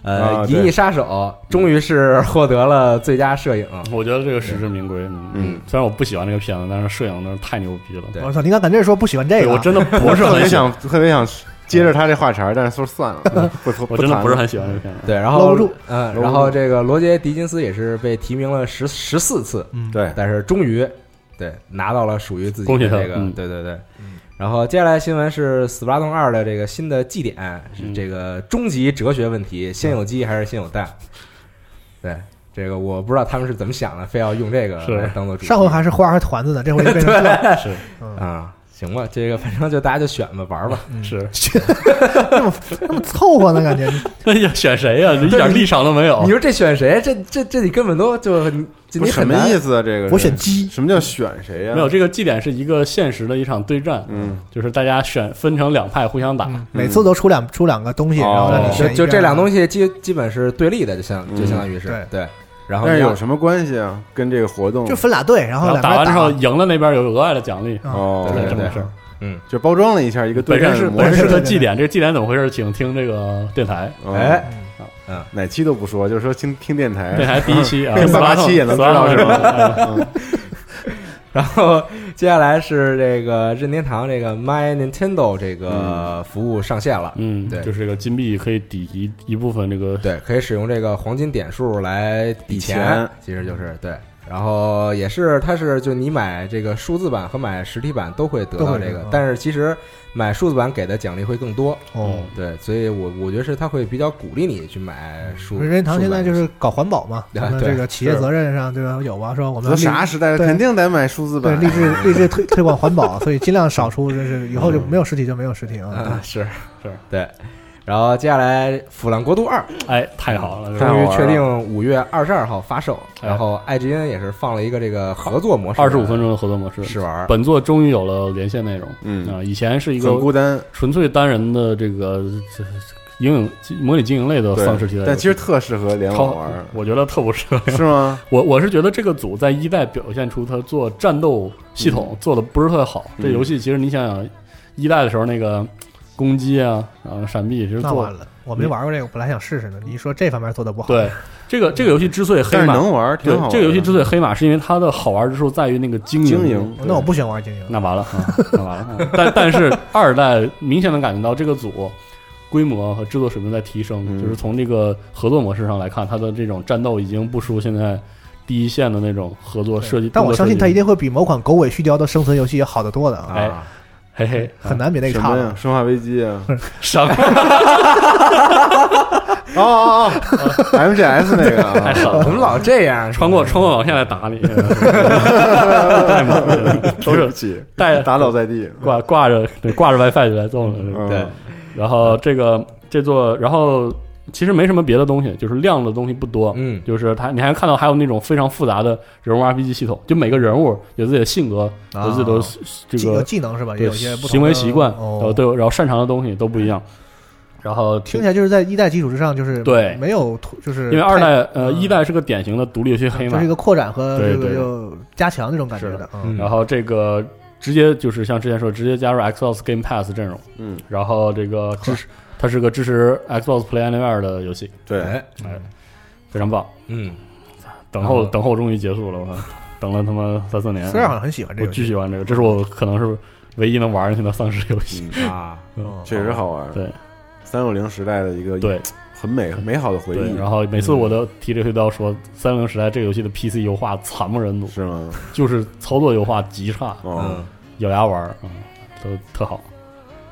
呃《银翼杀手》终于是获得了最佳摄影，我觉得这个实至名归。嗯。嗯，虽然我不喜欢这个片子，但是摄影那是太牛逼了。对。我操，你刚感觉说不喜欢这个。我真的不是很，想 特别想接着他这话茬儿，但是说算了，不不我真的不是很喜欢这个片子。对，然后不住。嗯，然后这个罗杰狄金斯也是被提名了十十四次，嗯，对，但是终于对拿到了属于自己的这个，嗯。对对对。然后接下来新闻是《斯巴达通二》的这个新的祭典，是嗯。这个终极哲学问题：先有鸡还是先有蛋？对，这个我不知道他们是怎么想的，非要用这个当做主题。上回还是花和团子呢，这回就变成 这是。嗯。啊，行吧，这个反正就大家就选吧，玩吧。是，那么那么凑合呢，感觉哎呀，选谁呀？一点立场都没有你。说这选谁？这这这你根本都就你什么意思啊？这个我选鸡，什么叫选谁呀？没有，这个祭典是一个现实的一场对战，嗯，就是大家选分成两派互相打。嗯每次都出两出两个东西，哦然后让你就选就这两东西基基本是对立的，就相就嗯相当于是对对。然后但是有什么关系啊？跟这个活动就分俩队，然后然后两边打完之后赢了那边有额外的奖励，啊哦，对对对这么回事儿。嗯，就包装了一下一个对本身是战模式本身是个祭典，这个祭典怎么回事？请听这个电台，哦哎，哪期都不说，就是说听听电台，电台第一期啊，听八八七也能知道是吧？吧？嗯然后接下来是这个任天堂这个 My Nintendo 这个服务上线了，嗯，对。就是这个金币可以抵一一部分这个对，可以使用这个黄金点数来抵钱钱，其实就是对。然后也是，它是就你买这个数字版和买实体版都会得到这个但是其实买数字版给的奖励会更多。哦。对，所以我我觉得是他会比较鼓励你去买数。任天堂现在就是搞环保嘛，这个企业责任上对吧有吧？说我们都啥时代了，肯定得买数字版。对励志励志推 推广环保，所以尽量少出，就是以后就没有实体就没有实体。啊，是是对。然后接下来《腐烂国度二》哎，太好了，终于确定五月二十二号发售，哎然后 IGN 也是放了一个这个合作模式，二十五分钟的合作模式。试玩。本作终于有了连线内容，嗯啊，以前是一个很孤单，纯粹单人的这个这营影模拟经营类的对丧尸题材但其实特适合联网超玩，我觉得特不适合。是吗？我我是觉得这个组在一代表现出他做战斗系统做的不是特别好。嗯这游戏其实你想想，一代的时候那个攻击啊，然后闪避，其实做完了，我没玩过这个，本来想试试呢。你一说这方面做的不好，对这个这个游戏之所以黑但是马，能玩，挺好玩的。对这个游戏之所以黑马，是因为它的好玩之处在于那个经营。经营，那我不喜欢玩经营。那完了，啊那完了。嗯 但但是二代明显能感觉到这个组规模和制作水平在提升，嗯就是从这个合作模式上来看，它的这种战斗已经不输现在第一线的那种合作设计。但我相信它它一定会比某款狗尾续貂的生存游戏要好得多的啊，哎啊，嘿嘿很难比那个差什么呀？生化危机啊！什么 哦哦哦，MGS 那个啊，太狠了怎么老这样？穿过穿过网线来打你，太猛了，都是带打倒在地。挂挂着对挂着 WiFi 就来揍了。嗯对，然后这个这座，然后其实没什么别的东西，就是亮的东西不多。嗯。就是它，你还看到还有那种非常复杂的人物 RPG 系统，就每个人物有自己的性格，有自己的啊这个技能是吧？有一些不同行为习惯，然后哦，对，然后擅长的东西都不一样。然后听起来就是在一代基础之上，就是对。没有突就是因为二代呃嗯。一代是个典型的独立游戏黑马。这是一，个扩展和这个对。对又加强那种感觉的。嗯，然后这个直接就是像之前说，直接加入 Xbox Game Pass 阵容，嗯，然后这个支持它是个支持 Xbox Play Anywhere 的游戏，对，哎，哎，非常棒。嗯，等候嗯等候终于结束了，我靠，等了他妈三四年，虽然好像很喜欢这个我，巨喜欢这个，这是我可能是唯一能玩进去的丧尸游戏。嗯，啊，嗯。确实好玩。对。三六零时代的一个对。很美很美好的回，忆，然后每次我都提这个都要说，三六零时代这个游戏的 PC 优化惨不忍睹，是吗？就是操作优化极差，哦，嗯。咬牙玩儿，嗯，都特好。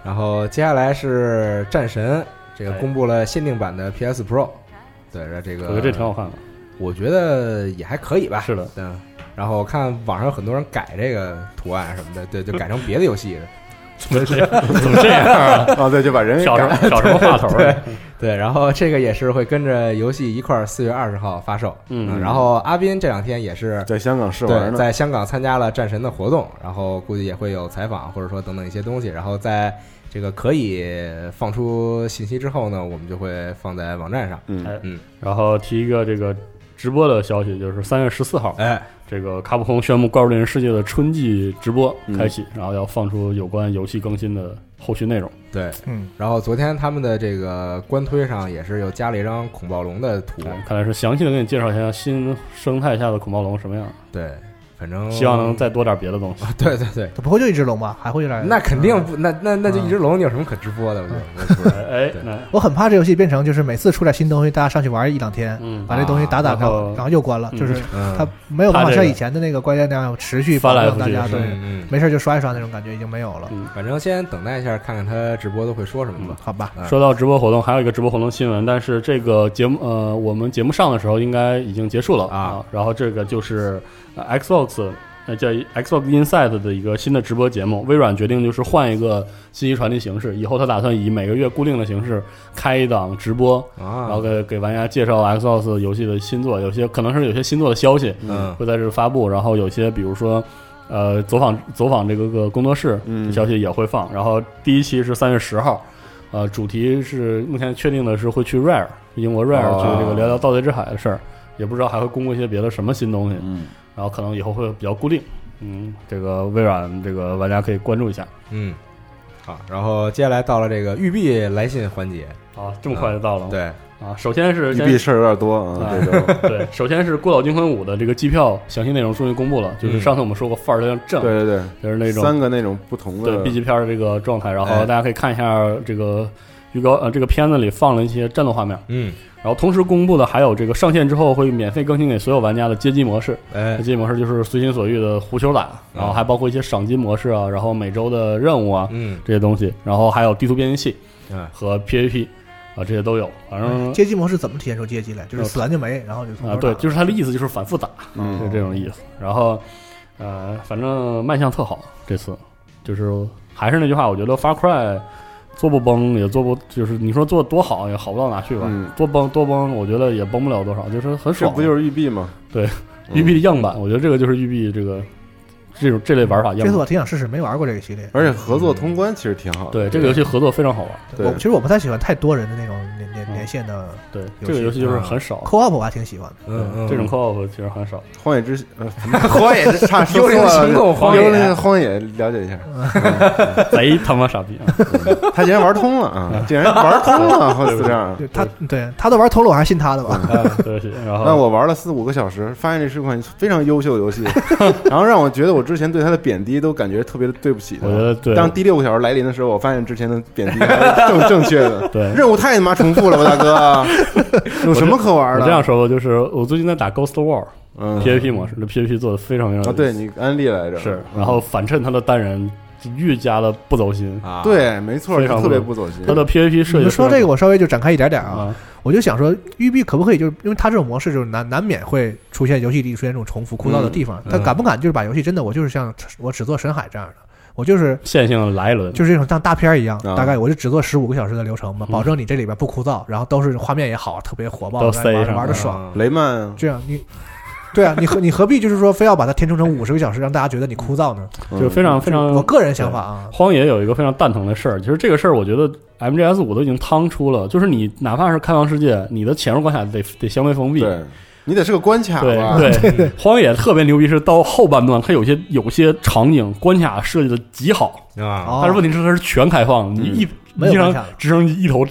然后接下来是战神，这个哎公布了限定版的 PS Pro，对，这个我觉得这挺好看的。我觉得也还可以吧。是的，嗯，然后我看网上有很多人改这个图案什么的，对，就改成别的游戏的。怎么这样？怎么这样啊？哦，对，就把人给挑什么改挑什么话头儿？对对，然后这个也是会跟着游戏一块儿四月二十号发售。嗯然后阿斌这两天也是在香港试玩对，呢，在香港参加了战神的活动，然后估计也会有采访或者说等等一些东西，然后在这个可以放出信息之后呢，我们就会放在网站上。嗯。哎。嗯，然后提一个这个直播的消息，就是三月十四号，哎，这个卡普空宣布《怪物猎人世界》的春季直播嗯。开启，然后要放出有关游戏更新的后续内容。对，嗯，然后昨天他们的这个官推上也是又加了一张恐暴龙的图，哎看来是详细的给你介绍一下新生态下的恐暴龙什么样，对，反正希望能再多点别的东西。对对对，它不会就一只龙吧？还会来？那肯定不，那那那就一只龙，你有什么可直播的？我觉得 我很怕这游戏变成就是每次出点新东西，大家上去玩一两天，嗯，把这东西打打然后然后又关了，嗯。就是嗯，它没有办法像以前的那个关键那样持续发来大家对。没事就刷一刷那种感觉已经没有了。嗯，反正先等待一下，看看他直播都会说什么吧。好吧，嗯。说到直播活动，还有一个直播活动新闻，但是这个节目呃，我们节目上的时候应该已经结束了啊然后这个就是、呃 Xbox 呃叫 Xbox Inside 的一个新的直播节目，微软决定就是换一个信息传递形式，以后他打算以每个月固定的形式开一档直播，啊，然后给给玩家介绍 Xbox 游戏的新作，有些可能是有些新作的消息嗯。会在这发布，然后有些比如说。呃，走访走访这个个工作室嗯。消息也会放，然后第一期是三月十号，呃，主题是目前确定的是会去 Rare 英国 Rare 哦。去这个聊聊盗贼之海的事儿，也不知道还会公布一些别的什么新东西，嗯，然后可能以后会比较固定，嗯，这个微软这个玩家可以关注一下。嗯，好，然后接下来到了这个育碧来信环节，啊，这么快就到了吗？对，啊，首先是先育碧事儿有点多啊，对，首先是《孤岛惊魂五》的这个机票详细内容终于公布了，就是嗯。上次我们说过范儿非常正，对对对。就是那，种三个那种不同对的 B 级片的这个状态，然后哎。大家可以看一下这个预告，呃，这个片子里放了一些战斗画面，嗯，然后同时公布的还有这个上线之后会免费更新给所有玩家的街机模式，哎街，机模式就是随心所欲的胡球打，然后还包括一些赏金模式啊，然后每周的任务啊嗯，这些东西，然后还有地图编辑器嗯和 PVP 啊这些都有，反正街机模式怎么体现出街机来？就是死完就没，然后就从啊对，就是它的意思就是反复打，嗯是这种意思。然后，呃，反正卖相特好，这次就是还是那句话，我觉得 Far Cry 做不崩也做不，就是你说做多好也好不到哪去吧，嗯多崩多崩，我觉得也崩不了多少，就是很爽。这不就是玉璧吗？对嗯育碧的样板？我觉得这个就是玉璧这个这种这类玩法样子。这次我挺想试试，没玩过这个系列。而且合作通关其实挺好的。对这个游戏合作非常好玩。对我其实我不太喜欢太多人的那种连连连线的对，这个游戏就是很少，co-op，我还挺喜欢的。嗯嗯，这种 co-op 其实很少。荒野之呃，荒野之差说幽灵错了行动荒野幽灵荒野了解一下，贼他妈傻逼啊！他竟然玩通了啊！竟然玩通了，好似这样。对他，对他都玩通了，我还是信他的吧。啊对然后那我玩了四五个小时，发现这是款非常优秀的游戏，然后让我觉得我之前对他的贬低都感觉特别的对不起他。我觉得对，当第六个小时来临的时候，我发现之前的贬低 是正正确的。对任务太他妈重复了吧，大哥！有什么可玩的？我这样说吧，就是我最近在打 Ghost War 嗯 PVP 模式，这 PVP 做的非常非常啊，对你安利来着，是，然后反衬他的单人愈加的不走心，啊，对，没错，非常特别不不走心。他的 PVP 设计你们说这个，我稍微就展开一点点啊。啊，我就想说，育碧可不可以就是因为它这种模式就是难难免会出现游戏里出现这种重复枯燥的地方，嗯。他敢不敢就是把游戏真的我就是像我只做深海这样的，我就是线性来一轮，就是这种像大片儿一样，啊。大概我就只做十五个小时的流程嘛，嗯。保证你这里边不枯燥，然后都是画面也好，特别火爆，都玩上玩的爽。啊雷曼啊，这样你，对啊，你何你何必就是说非要把它填充成五十个小时，让大家觉得你枯燥呢？嗯就非常非常我个人想法啊，荒野有一个非常蛋疼的事儿，其实这个事儿我觉得 MGS 五都已经趟出了，就是你哪怕是开放世界，你的潜入关卡得得相对封闭。对你得是个关卡对吧？对，荒野特别牛逼，是到后半段，它有些有些场景关卡设计的极好，啊，哦但是问题是它是全开放，你一没有经常直升机一头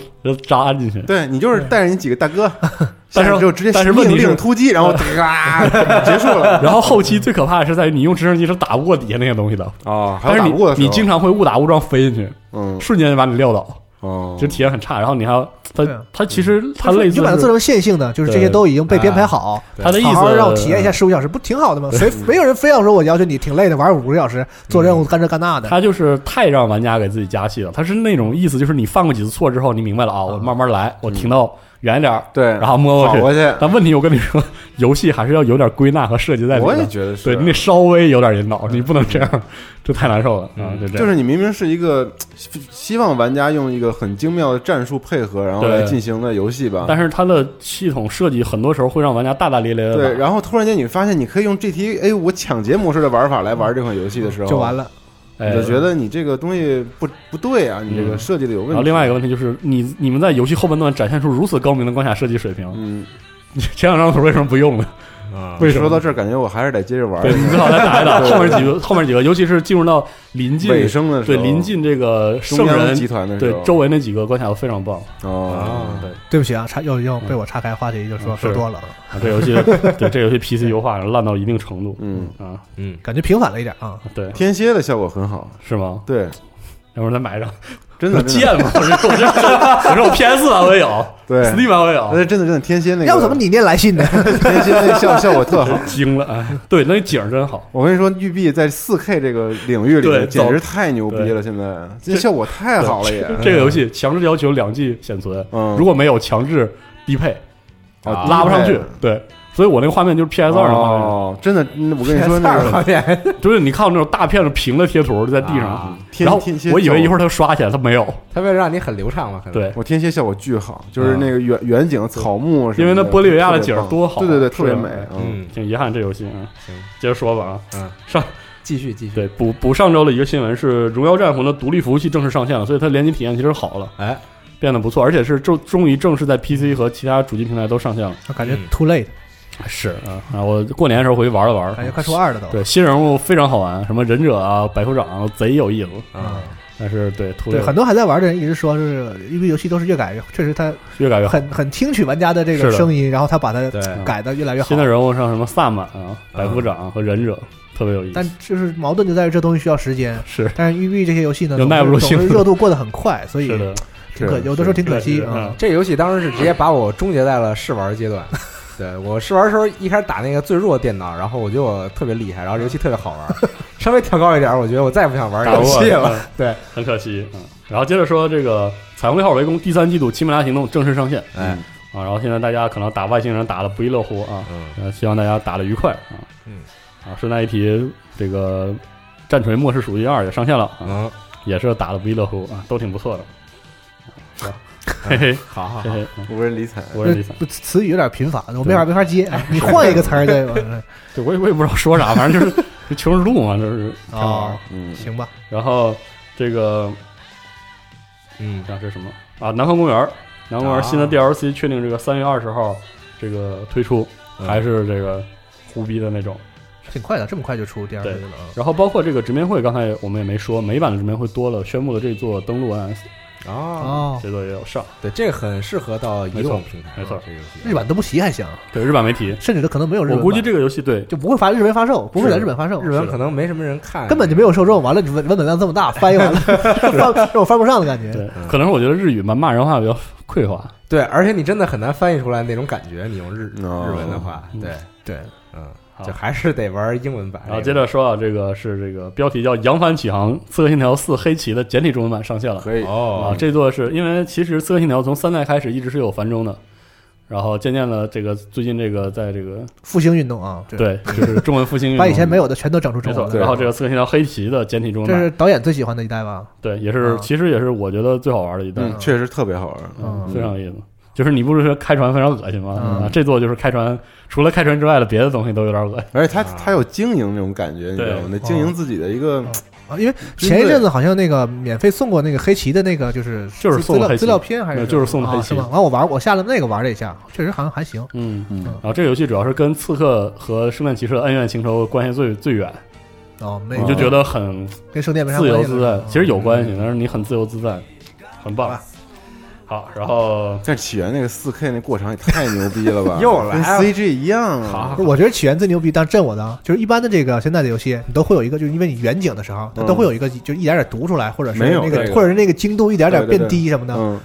扎进去。对你就是带着你几个大哥，但是下去之后直接命令突击，然后嘎结束了。然后后期最可怕的是在于你用直升机是打不过底下那些东西的，哦，还但是有打不过的时候你你经常会误打误撞飞进去，嗯。瞬间就把你撂倒，哦，就体验很差。然后你还要它对啊它其实它类似你就把它做成线性的，就是这些都已经被编排好，他的意思让我体验一下十五小时，不挺好的吗？谁没有人非要说我要求你挺累的，玩五个小时做任务干这干那的。他就是太让玩家给自己加戏了。他是那种意思，就是你犯过几次错之后，你明白了啊，我慢慢来，我停到远一点儿，对，然后摸过去。过去，但问题我跟你说，游戏还是要有点归纳和设计在里面我也。觉得是，对你得稍微有点引导，你不能这样，这太难受了啊！就这样，就是你明明是一个希希望玩家用一个很精妙的战术配合，然后来进行的游戏吧。但是它的系统设计很多时候会让玩家大大咧咧的。对，然后突然间你发现你可以用 GTA 五抢劫模式的玩法来玩这款游戏的时候，就完了，哎你就觉得你这个东西不不对啊，你这个嗯设计的有问题。然后另外一个问题就是，你你们在游戏后半段展现出如此高明的关卡设计水平，嗯，前两张图为什么不用呢？啊。为什么说到这儿，感觉我还是得接着玩对你最好再打一打后面几个，后面几个，尤其是进入到临近尾声的时候，对临近这个圣人集团的，对周围那几个关卡都非常棒。哦，对，对不起啊，岔又又被我岔开话题，就说嗯说多了，啊这游戏 对这游戏 PC 优化烂到一定程度。嗯，啊，嗯，感觉平反了一点啊。对，天蝎的效果很好，是吗？对，要不然再买一张，真的贱吗？我这我这我这我 PS 版我也有 对，，Steam 版我也有，但是真的真的天蝎那个，要不怎么你念来信呢？天蝎那效效果特好。惊了哎！对，那景儿真好。我跟你说，育碧在四 K 这个领域里简直太牛逼了，现在这效果太好了也。这个游戏强制要求两 G 显存，嗯，如果没有强制低配，啊拉不上去。对，所以我那个画面就是 PS 二的画面。哦，真的，嗯我跟你说那个画面。就是你看到那种大片的平的贴图在地上，啊然后天蝎，我以为一会儿它刷起来，它没有。它为了让你很流畅嘛，可能。对，我天蝎效果巨好，就是那个远远景草木因为那玻利维亚的景多好对对对，特别美。嗯，嗯，挺遗憾这游戏啊。行，接着说吧啊，嗯，上继续继续，对补补上周的一个新闻是《荣耀战魂》的独立服务器正式上线了，所以它联机体验其实好了，哎，变得不错，而且是终终于正式在 PC 和其他主机平台都上线了。我感觉嗯。too late，是啊，啊，我过年的时候回去玩了玩，感觉快出二了都。对新人物非常好玩，什么忍者啊、百夫长贼有意思。啊，但是对很多还在玩的人一直说，是因为游戏都是越改越，确实它越改越好。很很听取玩家的这个声音，然后他把它，改的越来越好新。的人物像什么萨满啊、百夫长和忍者，特别有意思。但就是矛盾就在于这东西需要时间，是但是育碧这些游戏呢，有总是耐不住性热度过得很快，所以，挺可有的时候挺可惜是啊。这游戏当时是直接把我终结在了试玩阶段。对我试玩的时候，一开始打那个最弱的电脑，然后我觉得我特别厉害，然后游戏特别好玩，稍微调高一点，我觉得我再也不想玩游戏了。嗯对，很可惜。嗯，然后接着说这个《彩虹六号围攻》第三季度《奇美拉行动》正式上线哎，啊，然后现在大家可能打外星人打的不亦乐乎啊，嗯呃，希望大家打的愉快啊。嗯，啊，顺带一提，这个战锤末世属性二也上线了啊，嗯，也是打的不亦乐乎啊，都挺不错的。嘿嘿好好好，嘿嘿，嗯无人理睬。无人理睬。这词语有点贫乏，我没法没法接。哎 你换一个词儿对吧？对，我也我也不知道说啥，反正就是 就求生路嘛，就是挺好玩哦。，嗯，行吧，然后这个嗯，像是什么啊？南方公园，南方公园新的 DLC 确定这个三月二十号这个推出，嗯还是这个胡逼的那种。挺快的，这么快就出第二对回了啊。然后包括这个直面会，刚才我们也没说，美版的直面会多了，宣布了这座登陆 NS，哦，哦，这座也有上。对，这个很适合到移动平台，没错这个游戏。日版都不提还行，对，日版没提，甚至都可能没有日本。我估计这个游戏对。就不会发日文发售，不会在日本发售，日文可能没什么人看，根本就没有受众。完了，文文本量这么大，翻译完了翻 让我翻不上的感觉。对，可能是我觉得日语嘛骂人话比较匮乏。对，而且你真的很难翻译出来那种感觉，你用日日哦文的话，嗯。对，对，嗯，好就还是得玩英文版。然后接着说啊，这个是这个标题叫《扬帆起航：刺客信条四：黑旗》的简体中文版上线了。可以，啊哦，，这座是因为其实《刺客信条》从三代开始一直是有繁中的，然后渐渐的这个最近这个在这个复兴运动啊，对，就是中文复兴运动，把以前没有的全都整出中没错文。来。然后这个《刺客信条：黑旗》的简体中文版，这是导演最喜欢的一代吧？对，也是啊其实也是我觉得最好玩的一代，嗯，确实特别好玩，嗯非常有意思。就是你不是说开船非常恶心吗？嗯。啊，这座就是开船，除了开船之外的别的东西都有点恶心。而且他啊。他有经营那种感觉，你知道吗？那经营自己的一个啊，因为前一阵子好像那个免费送过那个黑旗的那个，就是就是资送的资料资料片还是？就是送的黑旗啊是吗？完我玩我下了那个玩了一下，确实好像还行。嗯，嗯。然后这个游戏主要是跟刺客和圣诞骑士的恩怨情仇关系最最远，哦，没你就觉得很跟圣殿没啥自由关系了自在。其实有关系，但是你很自由自在，很棒好然后但起源那个四 K 那过程也太牛逼了吧！又来了跟 CG 一样啊！好不是我觉得起源最牛逼，但是震我的啊，就是一般的这个现在的游戏，你都会有一个，就是因为你远景的时候，它嗯都会有一个，就一点点读出来，或者是那个，没有这个或者是那个精度一点点变低什么的，嗯，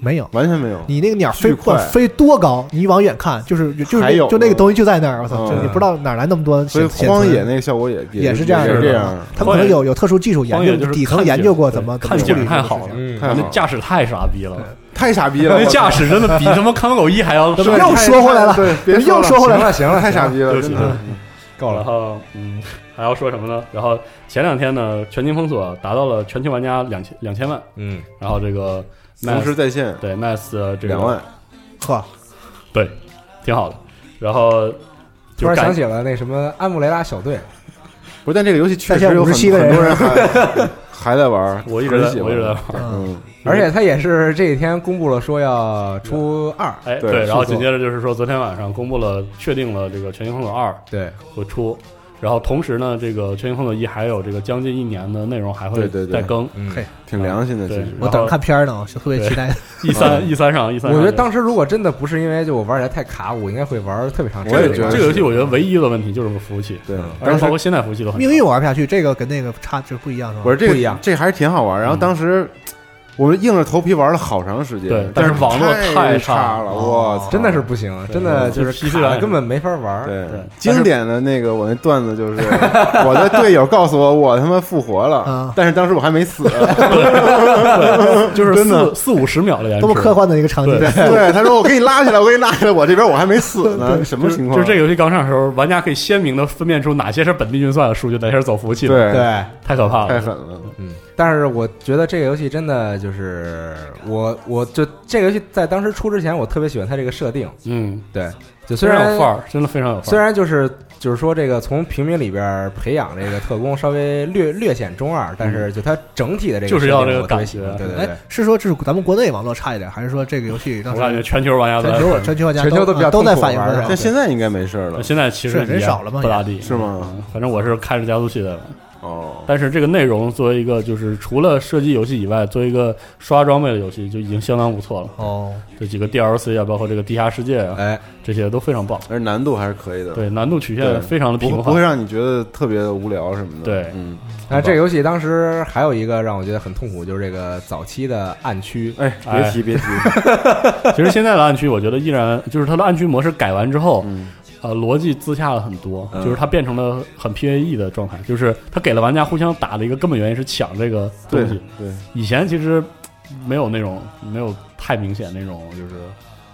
没有。完全没有。你那个鸟飞快飞多高，你往远看就是就是还有就那个东西就在那儿，我操，嗯就你不知道哪来那么多所以荒野那个效果也也是这样，也是这样。他们可能有有特殊技术研究，底层研究过怎么怎看处理太好了太好驾驶太傻逼了，太傻逼了！那驾驶真的比他妈看狗一还要 又说回来了对，别又说回来了行了行了，太傻逼了，对不起真的。够了。然后嗯，还要说什么呢？然后前两天呢，全境封锁达到了全球玩家两千两千万，嗯，然后这个同时在线对的这个两万，呵，对，挺好的。然后突然想起了那什么安布雷拉小队，不是，但这个游戏确实有很57个人很多人还 还在玩，我一直在很喜欢我一直在玩，嗯，而且他也是这几天公布了说要出二，哎，对对，然后紧接着就是说，昨天晚上公布了，确定了这个《全境封锁二》对，会出，然后同时呢，这个《全境封锁一》还有这个将近一年的内容还会对对对再更。嗯嘿，挺良心的，其实。我等着看片儿呢，我是特别期待。E 三 E 三上 E 三，我觉得当时如果真的不是因为就我玩起来太卡，我应该会玩特别长时间。我也觉得这个游戏，我觉得唯一的问题就是个服务器，对，当当时然包括现在服务器都很命运玩不下去，这个跟那个差就是不一样，是吧？不是这不一样这还是挺好玩。然后嗯当时我们硬着头皮玩了好长时间，对但但是网络太太差了，我操，真的是不行，真的就是根本没法玩。对对。经典的那个，我那段子就是 我的队友告诉我我他妈复活了啊，但是当时我还没死。就是真的。四四五十秒的延迟，多么科幻的一个场景！对。对，他说我给你拉起来，我给你拉起来，我这边我还没死呢，什么情况？就 是这个游戏刚上的时候，玩家可以鲜明的分辨出哪些是本地运算的数据，哪些是走服务器的，对。对，太可怕了。太狠了。嗯，但是我觉得这个游戏真的就是我，我就这个游戏在当时出之前，我特别喜欢它这个设定。嗯，对，就虽然有范儿，真的非常有范儿。虽然就是就是说这个从平民里边培养这个特工稍微略略显中二，但是就它整体的这个就是要这个设定我特别感觉。喜欢对对对。哎，，是说这是咱们国内网络差一点，还是说这个游戏当我感觉全球玩家都全球在玩全球玩家全球都比较都在反映这但现在应该没事了，现在其实人少了嘛不咋地。是吗？嗯反正我是开着加速器在玩，哦，但是这个内容作为一个就是除了射击游戏以外，作为一个刷装备的游戏就已经相当不错了。哦，这几个 DLC 啊，包括这个地下世界啊，哎，这些都非常棒。而难度还是可以的，对，难度曲线非常的平缓不会。让你觉得特别的无聊什么的。对嗯，那这个游戏当时还有一个让我觉得很痛苦，就是这个早期的暗区。哎，哎别提别提，其实现在的暗区，我觉得依然就是它的暗区模式改完之后，嗯，呃，逻辑自洽了很多，嗯就是它变成了很 PVE 的状态，就是它给了玩家互相打的一个根本原因是抢这个东西。对，以前其实没有那种没有太明显那种就是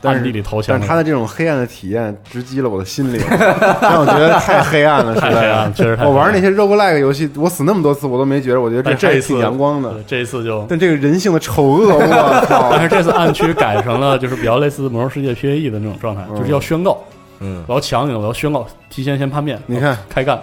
但是暗地里投降，但是他的这种黑暗的体验直击了我的心灵，让我觉得太黑暗了，实太黑暗了，在。确实。我玩那些 roguelike 游戏，我死那么多次，我都没觉得，我觉得这这一次挺阳光的。这一次就，但这个人性的丑恶，我操！但是这次暗区改成了就是比较类似魔兽世界 PVE 的那种状态，嗯就是要宣告，嗯，我要抢你了，我要宣告，提前先叛变，你看，开干，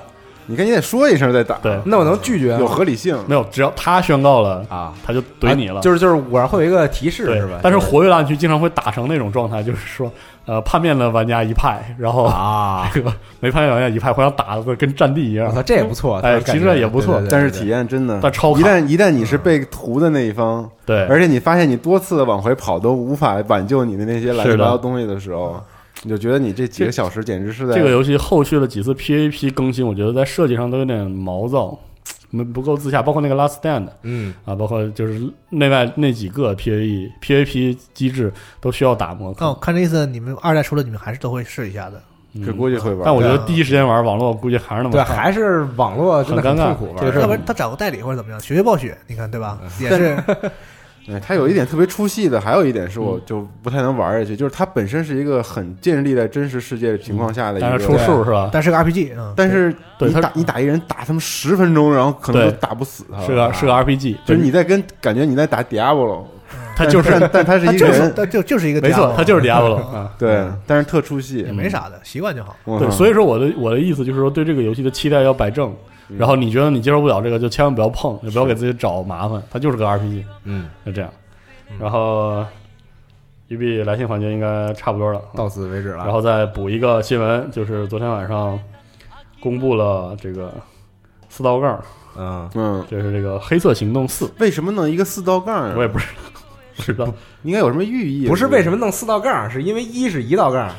你看你得说一声再打，对。那我能拒绝吗有合理性。没有，只要他宣告了，啊？他就怼你了。就是就是我会有一个提示对是吧？但是活跃蓝区经常会打成那种状态，就是说，呃，叛变的玩家一派，然后啊，这个没叛变玩家一派，互相打的跟战地一样。这也不错，哎其实也不错但是体验真的，但超卡一旦一旦你是被屠的那一方，对，而且你发现你多次往回跑都无法挽救你的那些乱七八糟东西的时候，你就觉得你这几个小时简直是在这个游戏后续的几次 PVP 更新，我觉得在设计上都有点毛躁，没不够自洽，包括那个 Last Stand 嗯，啊，包括就是内外那几个 PVE PVP 机制都需要打磨。那我看这意思，你们二代出了，你们还是都会试一下的。嗯这估计会玩。但我觉得第一时间玩网络，估计还是那么对，还是网络真的很尴尬要不然他找个代理或者怎么样，学学暴雪，你看对吧？也是 哎，它有一点特别出戏的，还有一点是我嗯就不太能玩下去，就是它本身是一个很建立在真实世界情况下的一但是个，出数是吧？但是个 RPG，嗯，但是你它打你打一人打他们十分钟，然后可能对都打不死他，是个是个 RPG，就是你在跟感觉你在打 Diablo，它就是但但他是他就是一个人，他就就是一个没错它就是 Diablo 啊。对，但是特出戏也，没啥的，习惯就好。对，所以说我的我的意思就是说，对这个游戏的期待要摆正。嗯然后你觉得你接受不了这个，就千万不要碰，也不要给自己找麻烦。它就是个 RPG，嗯，就这样。然后育碧来信环节应该差不多了，到此为止了。然后再补一个新闻，就是昨天晚上公布了这个四道杠，嗯，嗯，就是这个《黑色行动四》，为什么弄一个四道杠啊？我也不知道，不知道。应该有什么寓意？不是为什么弄四道杠，是因为一是一道杠，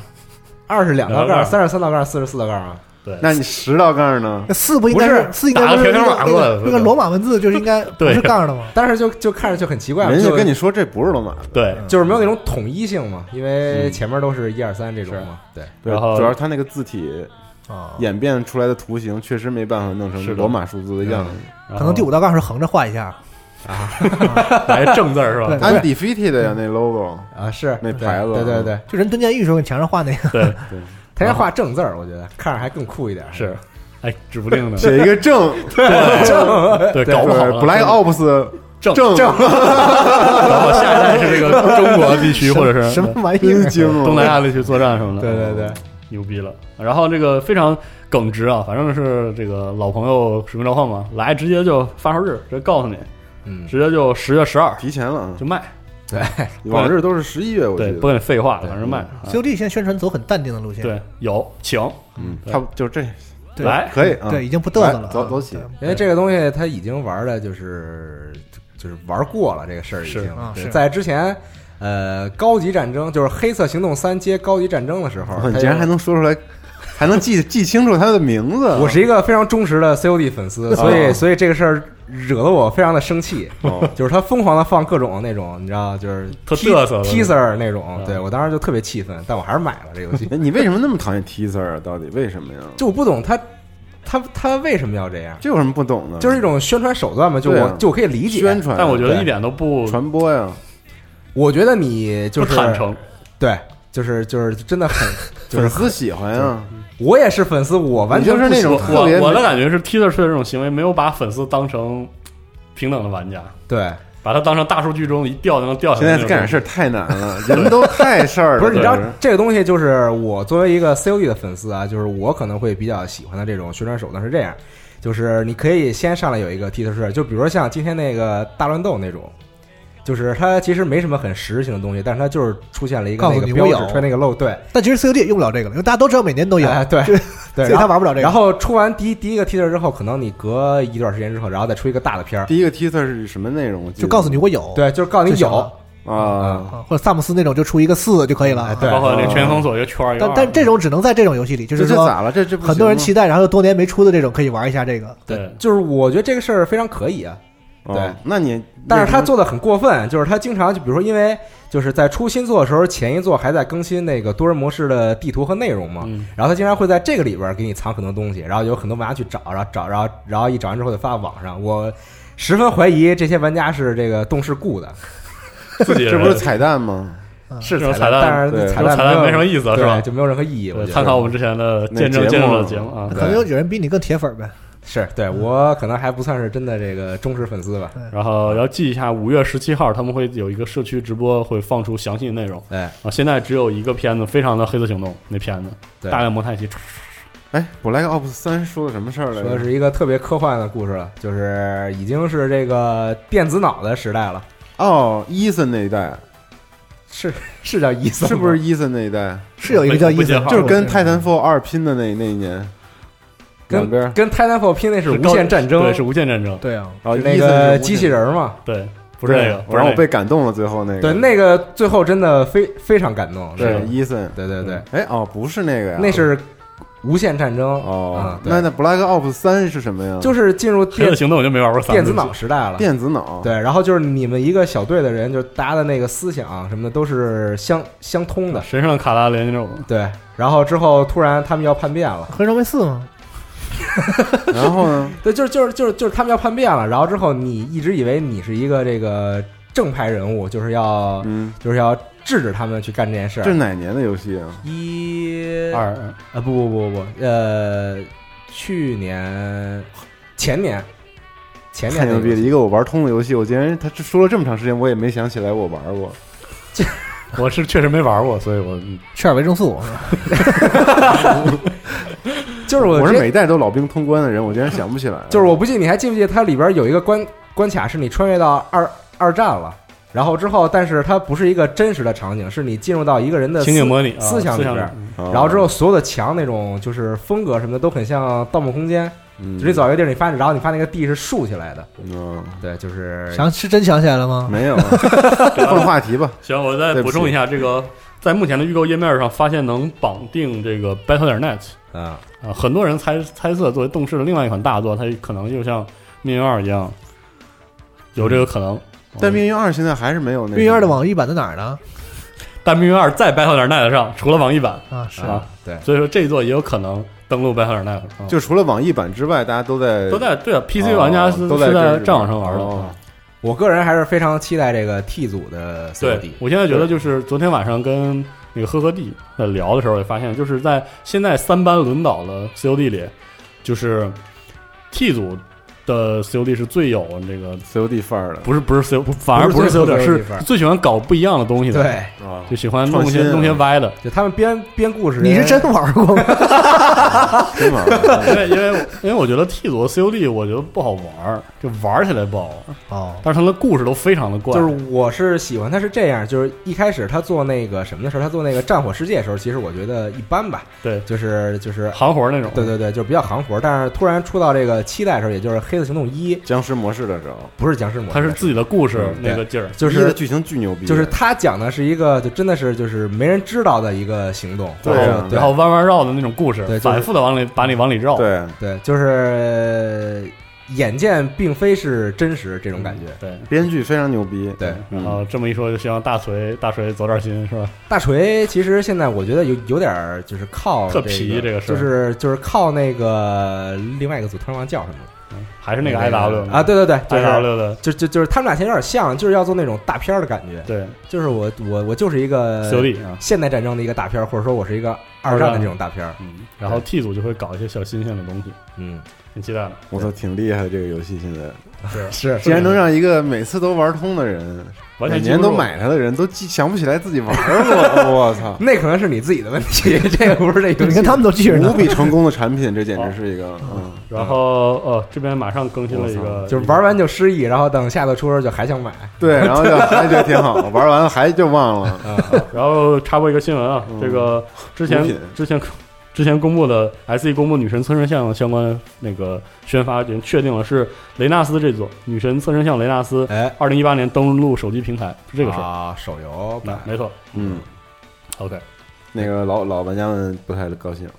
二是两道杠，两道杠三是三道杠，四是四道杠啊。对，那你十道杠呢？那四不应该是四应该是那条条码过来个那个罗马文字就是应该 不是杠的吗？但是就就看着就很奇怪，人家就跟你说这不是罗马。的，对，就是没有那种统一性嘛，因为嗯前面都是一二三这种嘛。对，然后主要是它那个字体啊，演变出来的图形确实没办法弄成罗马数字的样子。可能第五道杠是横着画一下。啊，来个正字儿是吧？对。Undefeated 呀，那 logo 啊是。那牌子。对对对，就人蹲监狱时候，你墙上画那个，对，他应该画正字儿，我觉得看着还更酷一点。是，哎，指不定呢，写一个正。正，对，搞不好了。Black Ops 正。正，搞不好下一代是这个中国地区或者是什么玩意儿？东南亚地区作战什么的，对对对，牛逼了。然后这个非常耿直啊，反正是这个老朋友使命召唤嘛，来直接就发售日，直接告诉你，嗯，直接就十月十二提前了啊，就卖，对，往日都是十一月，我记对，得不跟你废话了，反正卖。啊。COD 现在宣传走很淡定的路线，对，有请嗯，对。差不就这对。来，可以啊，对，已经不嘚瑟了走走起。对。因为这个东西他已经玩的就是就是玩过了这个事儿，已经在之前。呃，高级战争就是《黑色行动三》接高级战争的时候，你竟然还能说出来，还能记记清楚他的名字。我是一个非常忠实的 COD 粉丝，所以哦所以这个事儿惹得我非常的生气，哦就是他疯狂的放各种那种，你知道，就是特瑟的 teaser 那种，嗯对我当时就特别气愤，但我还是买了这游戏。哎，你为什么那么讨厌 teaser 啊？到底为什么呀？就我不懂他他他为什么要这样，这有什么不懂的？就是一种宣传手段嘛，就我就我可以理解宣。传，但我觉得一点都不传播呀，我觉得你就是坦诚，对，就是就是真的很，就是粉丝喜欢呀。我也是粉丝，我完全就是那种我我的感觉是 Teaser 出的这种行为没有把粉丝当成平等的玩家，对，把它当成大数据中一掉就能掉下来的那种东西。在干点事儿太难了，人都太事儿了。不是，你知道这这个东西，就是我作为一个 COD 的粉丝啊，就是我可能会比较喜欢的这种宣传手段是这样，就是你可以先上来有一个 T 特设，就比如说像今天那个大乱斗那种，就是它其实没什么很实质性的东西，但是它就是出现了一个告诉那个标志你我有，吹那个 logo，对，但其实 COD 也用不了这个了，因为大家都知道每年都有，哎对 对，所以他玩不了这个。然后出完第一第一个 T 特之后，可能你隔一段时间之后，然后再出一个大的片儿，第一个 teaser 是什么内容？就告诉你我有，对，就是告诉你有啊，啊，或者萨姆斯那种就出一个四就可以了哎。对包括那个全封锁一个圈但但这种只能在这种游戏里，就是说这咋了？这这很多人期待，然后又多年没出的这种，可以玩一下这个。对就是我觉得这个事儿非常可以啊，哦对那你但是他做的很过分，就是他经常就比如说，因为就是在出新作的时候，前一作还在更新那个多人模式的地图和内容嘛，嗯然后他经常会在这个里边儿给你藏很多东西，然后有很多玩家去找，然后找，然后然后一找完之后就发到网上。我十分怀疑这些玩家是这个动视雇的，自己这不是彩蛋吗？是彩彩蛋但是彩蛋彩蛋没什么意意思是吧对，就没有任何意义。我觉得参考我们之前的那见证节目见证的节目啊，可能有有人比你更铁粉呗。是对我可能还不算是真的这个忠实粉丝吧。然后要记一下，五月十七号他们会有一个社区直播，会放出详细的内容。哎，啊。现在只有一个片子，非常的黑色行动那片子，对。大量蒙太奇，哎，Black Ops 三说的什么事儿来着？说的是一个特别科幻的故事了，就是已经是这个电子脑的时代了，哦，伊森那一代，是是叫伊森吗，是不是伊森那一代？是有一个叫伊森，就是跟《泰坦 Fall 二》拼的那那一年，两边跟跟 Titanfall 拼那是无限战争，对，是无限战争，对啊，然后，那伊森是个机器人嘛，对，不是那个，然后我被感动了，最后那个对，那个最后真的非非常感动，对是伊森，对对对，哎哦，不是那个呀，那是无限战争哦那那 Black Ops 三是什么呀？就是进入电黑子行动我就没玩过电子脑时代了。电子脑，对，然后就是你们一个小队的人，就是大家的那个思想什么的都是相相通的。神圣卡拉连那种，对，然后之后突然他们要叛变了，黑烧卫四吗？然后呢？对，就是就是就是就是他们要叛变了，然后之后你一直以为你是一个这个正派人物，就是要嗯，就是要制止他们去干这件事。这是哪年的游戏啊？一二啊不不不不呃，去年前年前太牛逼了！年的一个我玩通的游戏，我竟然他说了这么长时间，我也没想起来我玩过。我是确实没玩过，所以我吃点维生素是吧？就是我我是每一代都老兵通关的人，我竟然想不起来了。就是我不记得你还记不记得它里边有一个关关卡是你穿越到二二战了，然后之后，但是它不是一个真实的场景，是你进入到一个人的情景模拟啊思想里边，哦，然后之后所有的墙那种就是风格什么的都很像《盗梦空间》，嗯，就你走一个地儿，你发现，然后你发现那个地是竖起来的，嗯，对，就是想是真想起来了吗？没有，换话题吧。行，我再补充一下，这个在目前的预购页面上发现能绑定这个 Battle.net 嗯，啊，很多人猜猜测作为动视的另外一款大作，它可能就像《命运二》一样，有这个可能。但命运二现在还是没有那个命运二的网易版在哪儿呢？但《命运二》在 Battle.net 上，除了网易版，啊，是啊，对，所以说这一座也有可能登陆 Battle.net，啊就除了网易版之外，大家都在都在对啊，PC 玩家是都在是在战网上玩的。我个人还是非常期待这个 T 组的对 COD，，我现在觉得就是昨天晚上跟那个呵呵弟在聊的时候，也发现就是在现在三班轮倒的 COD 里，就是 T 组的 COD 是最有这个，COD 范儿的，不是不是 CO，反而不是不是最喜欢搞不一样的东西的，对，啊，就喜欢弄些弄些歪的，就他们编编故事，你是真玩过吗？真玩儿。因为因为因为我觉得 T 组的 COD 我觉得不好玩，就玩起来不好玩，哦，但是他们的故事都非常的怪，就是我是喜欢他是这样，就是一开始他做那个什么的时候，他做那个战火世界的时候，其实我觉得一般吧，对。就是就是行活那种，对对对，就是比较行活。但是突然出到这个期待的时候，也就是《黑色行动一》，僵尸模式的时候，不是僵尸模式，它是自己的故事嗯那个劲儿，就是剧情巨牛逼，就是他讲的是一个就真的是就是没人知道的一个行动，然后对然后弯弯绕的那种故事对，就是反复的往里把你往里绕，对，对，就是呃眼见并非是真实这种感觉。对。编剧非常牛逼，对，然后这么一说，就希望大锤大锤走点心是吧？大锤其实现在我觉得有有点儿就是靠特皮这个事儿。就是就是靠那个另外一个组突然忘叫什么了。还是那个 I W 啊，对对对，就 I 是 W 的，就就就是他们俩现在有点像，就是要做那种大片儿的感觉。对。就是我我我就是一个现代战争的一个大片儿，或者说我是一个二战的这种大片儿。嗯，然后 T 组就会搞一些小新鲜的东西，嗯，挺期待的。我操，挺厉害的这个游戏，现在。是。是竟然能让一个每次都玩通的人，完每年都买它的人都记想不起来自己玩过，我操！那可能是你自己的问题，这个不是这游戏。你看他们都记着呢无。比成功的产品，这简直是一个，嗯，然后呃，这边马上更新了一个，就是玩完就失忆，然后等下次出的时候就还想买。对，然后就还觉得挺好，玩完了还就忘了，然后插播一个新闻啊，嗯这个之前之前之前公布的 SE 公布女神侧身像相关那个宣发已经确定了，是雷纳斯这座女神侧身像雷纳斯，哎，二零一八年登陆手机平台是这个事儿。啊，手游版，没错。嗯，，OK，那个老老玩家们不太高兴，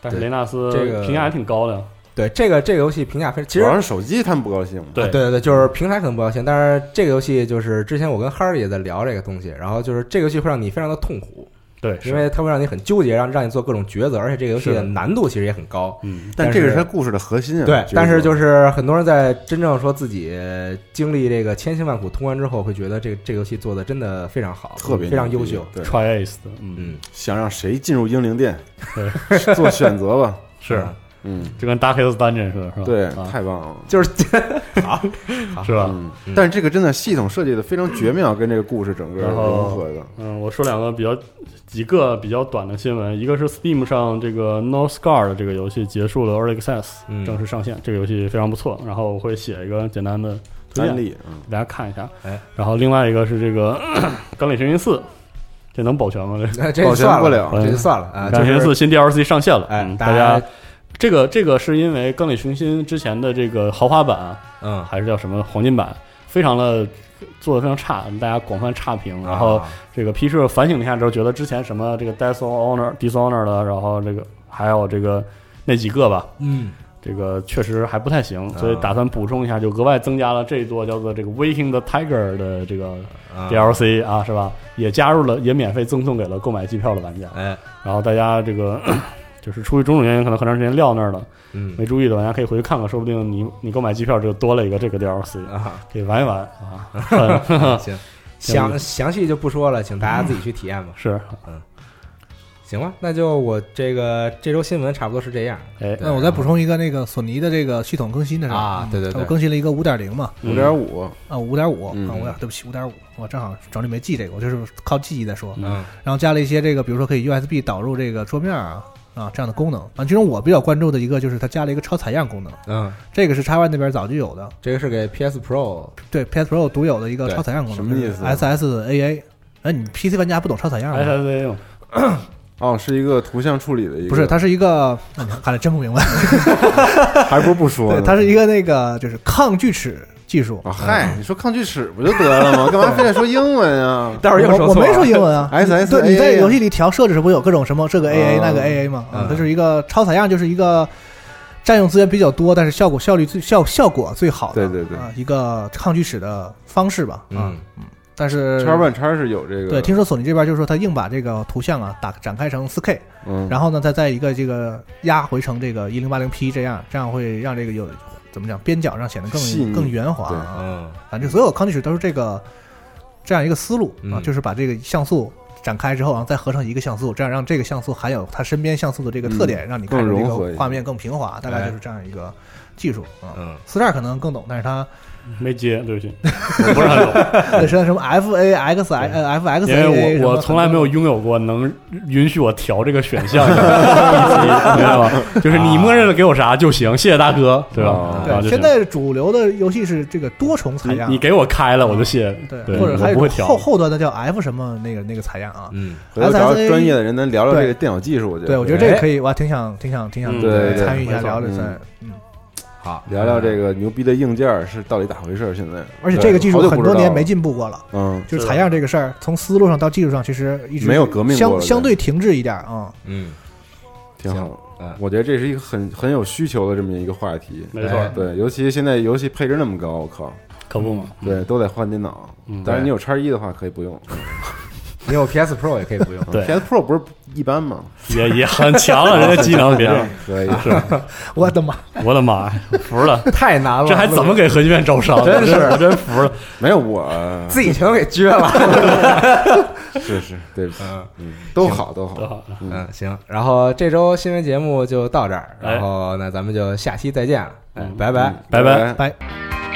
但是雷纳斯这个评价还挺高的，对这个这个游戏评价非常其实主要是手机他们不高兴，对。啊对对对，就是平台可能不高兴，但是这个游戏就是之前我跟哈儿也在聊这个东西，然后就是这个游戏会让你非常的痛苦，对，因为它会让你很纠结，让让你做各种抉择，而且这个游戏的难度其实也很高。嗯，但这个是是它故事的核心啊。对，但是就是很多人在真正说自己经历这个千辛万苦通关之后，会觉得这个这个游戏做的真的非常好，特别非常优秀。对，try ace 的，嗯，嗯，想让谁进入英灵殿，对，做选择吧。是嗯嗯，就跟 Darkest Dungeon 似的，是吧？对，啊太棒了。就是 好是吧？嗯，但是这个真的系统设计的非常绝妙，跟这个故事整个融合的。嗯，我说两个比较几个比较短的新闻，一个是 Steam 上这个 North Scar 的这个游戏结束了 Early Access，、嗯正式上线，这个游戏非常不错。然后我会写一个简单的推荐，安利，嗯，给大家看一下。哎，然后另外一个是这个 《钢铁雄心四》，这能保全吗？这这保全，不 了这就算了啊。《钢铁雄心四》新 DLC 上线了，哎嗯，大家这个这个是因为《钢铁雄心》之前的这个豪华版啊嗯，还是叫什么黄金版，非常的做的非常差，大家广泛差评。然后啊这个 P 社反省了一下之后，觉得之前什么这个 Death on Honor、Dishonor 的，然后这个还有这个那几个吧，嗯这个确实还不太行，所以打算补充一下，就额外增加了这一座叫做这个 Waking the Tiger 的这个啊 DLC 啊，是吧？也加入了，也免费赠送给了购买机票的玩家。哎然后大家这个就是出于种种原因，可能很长时间撂那儿了，嗯。没注意的玩家可以回去看看，说不定你你购买机票就多了一个这个 DLC，啊，可以玩一玩啊。很 行，详详细就不说了，请大家自己去体验吧。是，嗯。行吧，那就我这个这周新闻差不多是这样哎，那我再补充一个那个索尼的这个系统更新的事儿啊对对对我更新了一个五点零嘛，五点五，啊五点五嗯。啊五点对不起五点五，我正好整理没记这个，我就是靠记忆在说，嗯。然后加了一些这个比如说可以 USB 导入这个桌面啊啊这样的功能啊，其中我比较关注的一个就是它加了一个超采样功能，嗯，这个是 X Y 那边早就有的，这个是给 PS Pro 对 PS Pro 独有的一个超采样功能，什么意思？SSAA，哎，你 PC 玩家不懂超采样吗？？S S A A，哦，是一个图像处理的一个，不是，它是一个，看来真不明白。还不如不说对，它是一个那个就是抗锯齿技术。啊，嗨，你说抗锯齿不就得了吗？干嘛非得说英文啊？待会儿又说我说错了没说英文啊 SSAA 对，你在游戏里调设置时不有各种什么这个 AA 哦那个 AA 吗？啊嗯，它是一个超采样，就是一个占用资源比较多，但是效果效率最效效果最好的，对对对啊，一个抗锯齿的方式吧。啊嗯，但是叉 One 叉是有这个，对，听说索尼这边就是说他硬把这个图像啊打展开成 4K，嗯，然后呢再在一个这个压回成这个 1080P 这样，这样会让这个有怎么讲边角上显得更更圆滑啊。嗯。反正所有抗锯齿都是这个这样一个思路啊，嗯。就是把这个像素展开之后，然后再合成一个像素，这样让这个像素含有它身边像素的这个特点，嗯让你看着这个画面更平滑，大概就是这样一个技术啊。嗯。四十二可能更懂，但是它 没接，对不起，我不是很懂，那是什么 F A X I 呃 F X 因为我我从来没有拥有过能允许我调这个选项明白 吗？就是你默认的给我啥就行，谢谢大哥，对吧？对，现在主流的游戏是这个多重采样，你你给我开了我就谢，对，对或者还有不会调。后后端的叫 F 什么那个那个采样啊。嗯。回头找专业的人，咱聊聊这个电脑技术。我觉得，对，我觉得这个可以，我还挺想挺想挺想嗯对对参与一下聊聊嗯。嗯。好聊聊这个牛逼的硬件是到底咋回事？现在，而且这个技术很多年没进步过了，嗯，就是采样这个事儿，从思路上到技术上，其实一直没有革命过相相对停滞一点啊。嗯挺好。嗯我觉得这是一个很很有需求的这么一个话题。没错哎，对，尤其现在游戏配置那么高，我靠，可不嘛？对，都得换电脑。嗯当然，你有叉一的话可以不用。你有 PS Pro 也可以不用。对 PS Pro 不是一般吗？也也很强了，人家机能别这样，可以。是 我的妈！我的妈呀，服了，太难了，这还怎么给核聚变招商？真是真服了。没有我，自己全都给撅了？是是，对不起，嗯嗯，都好都好。都好，嗯，行。然后这周新闻节目就到这儿，哎然后那咱们就下期再见了，哎嗯，拜拜嗯。拜拜拜。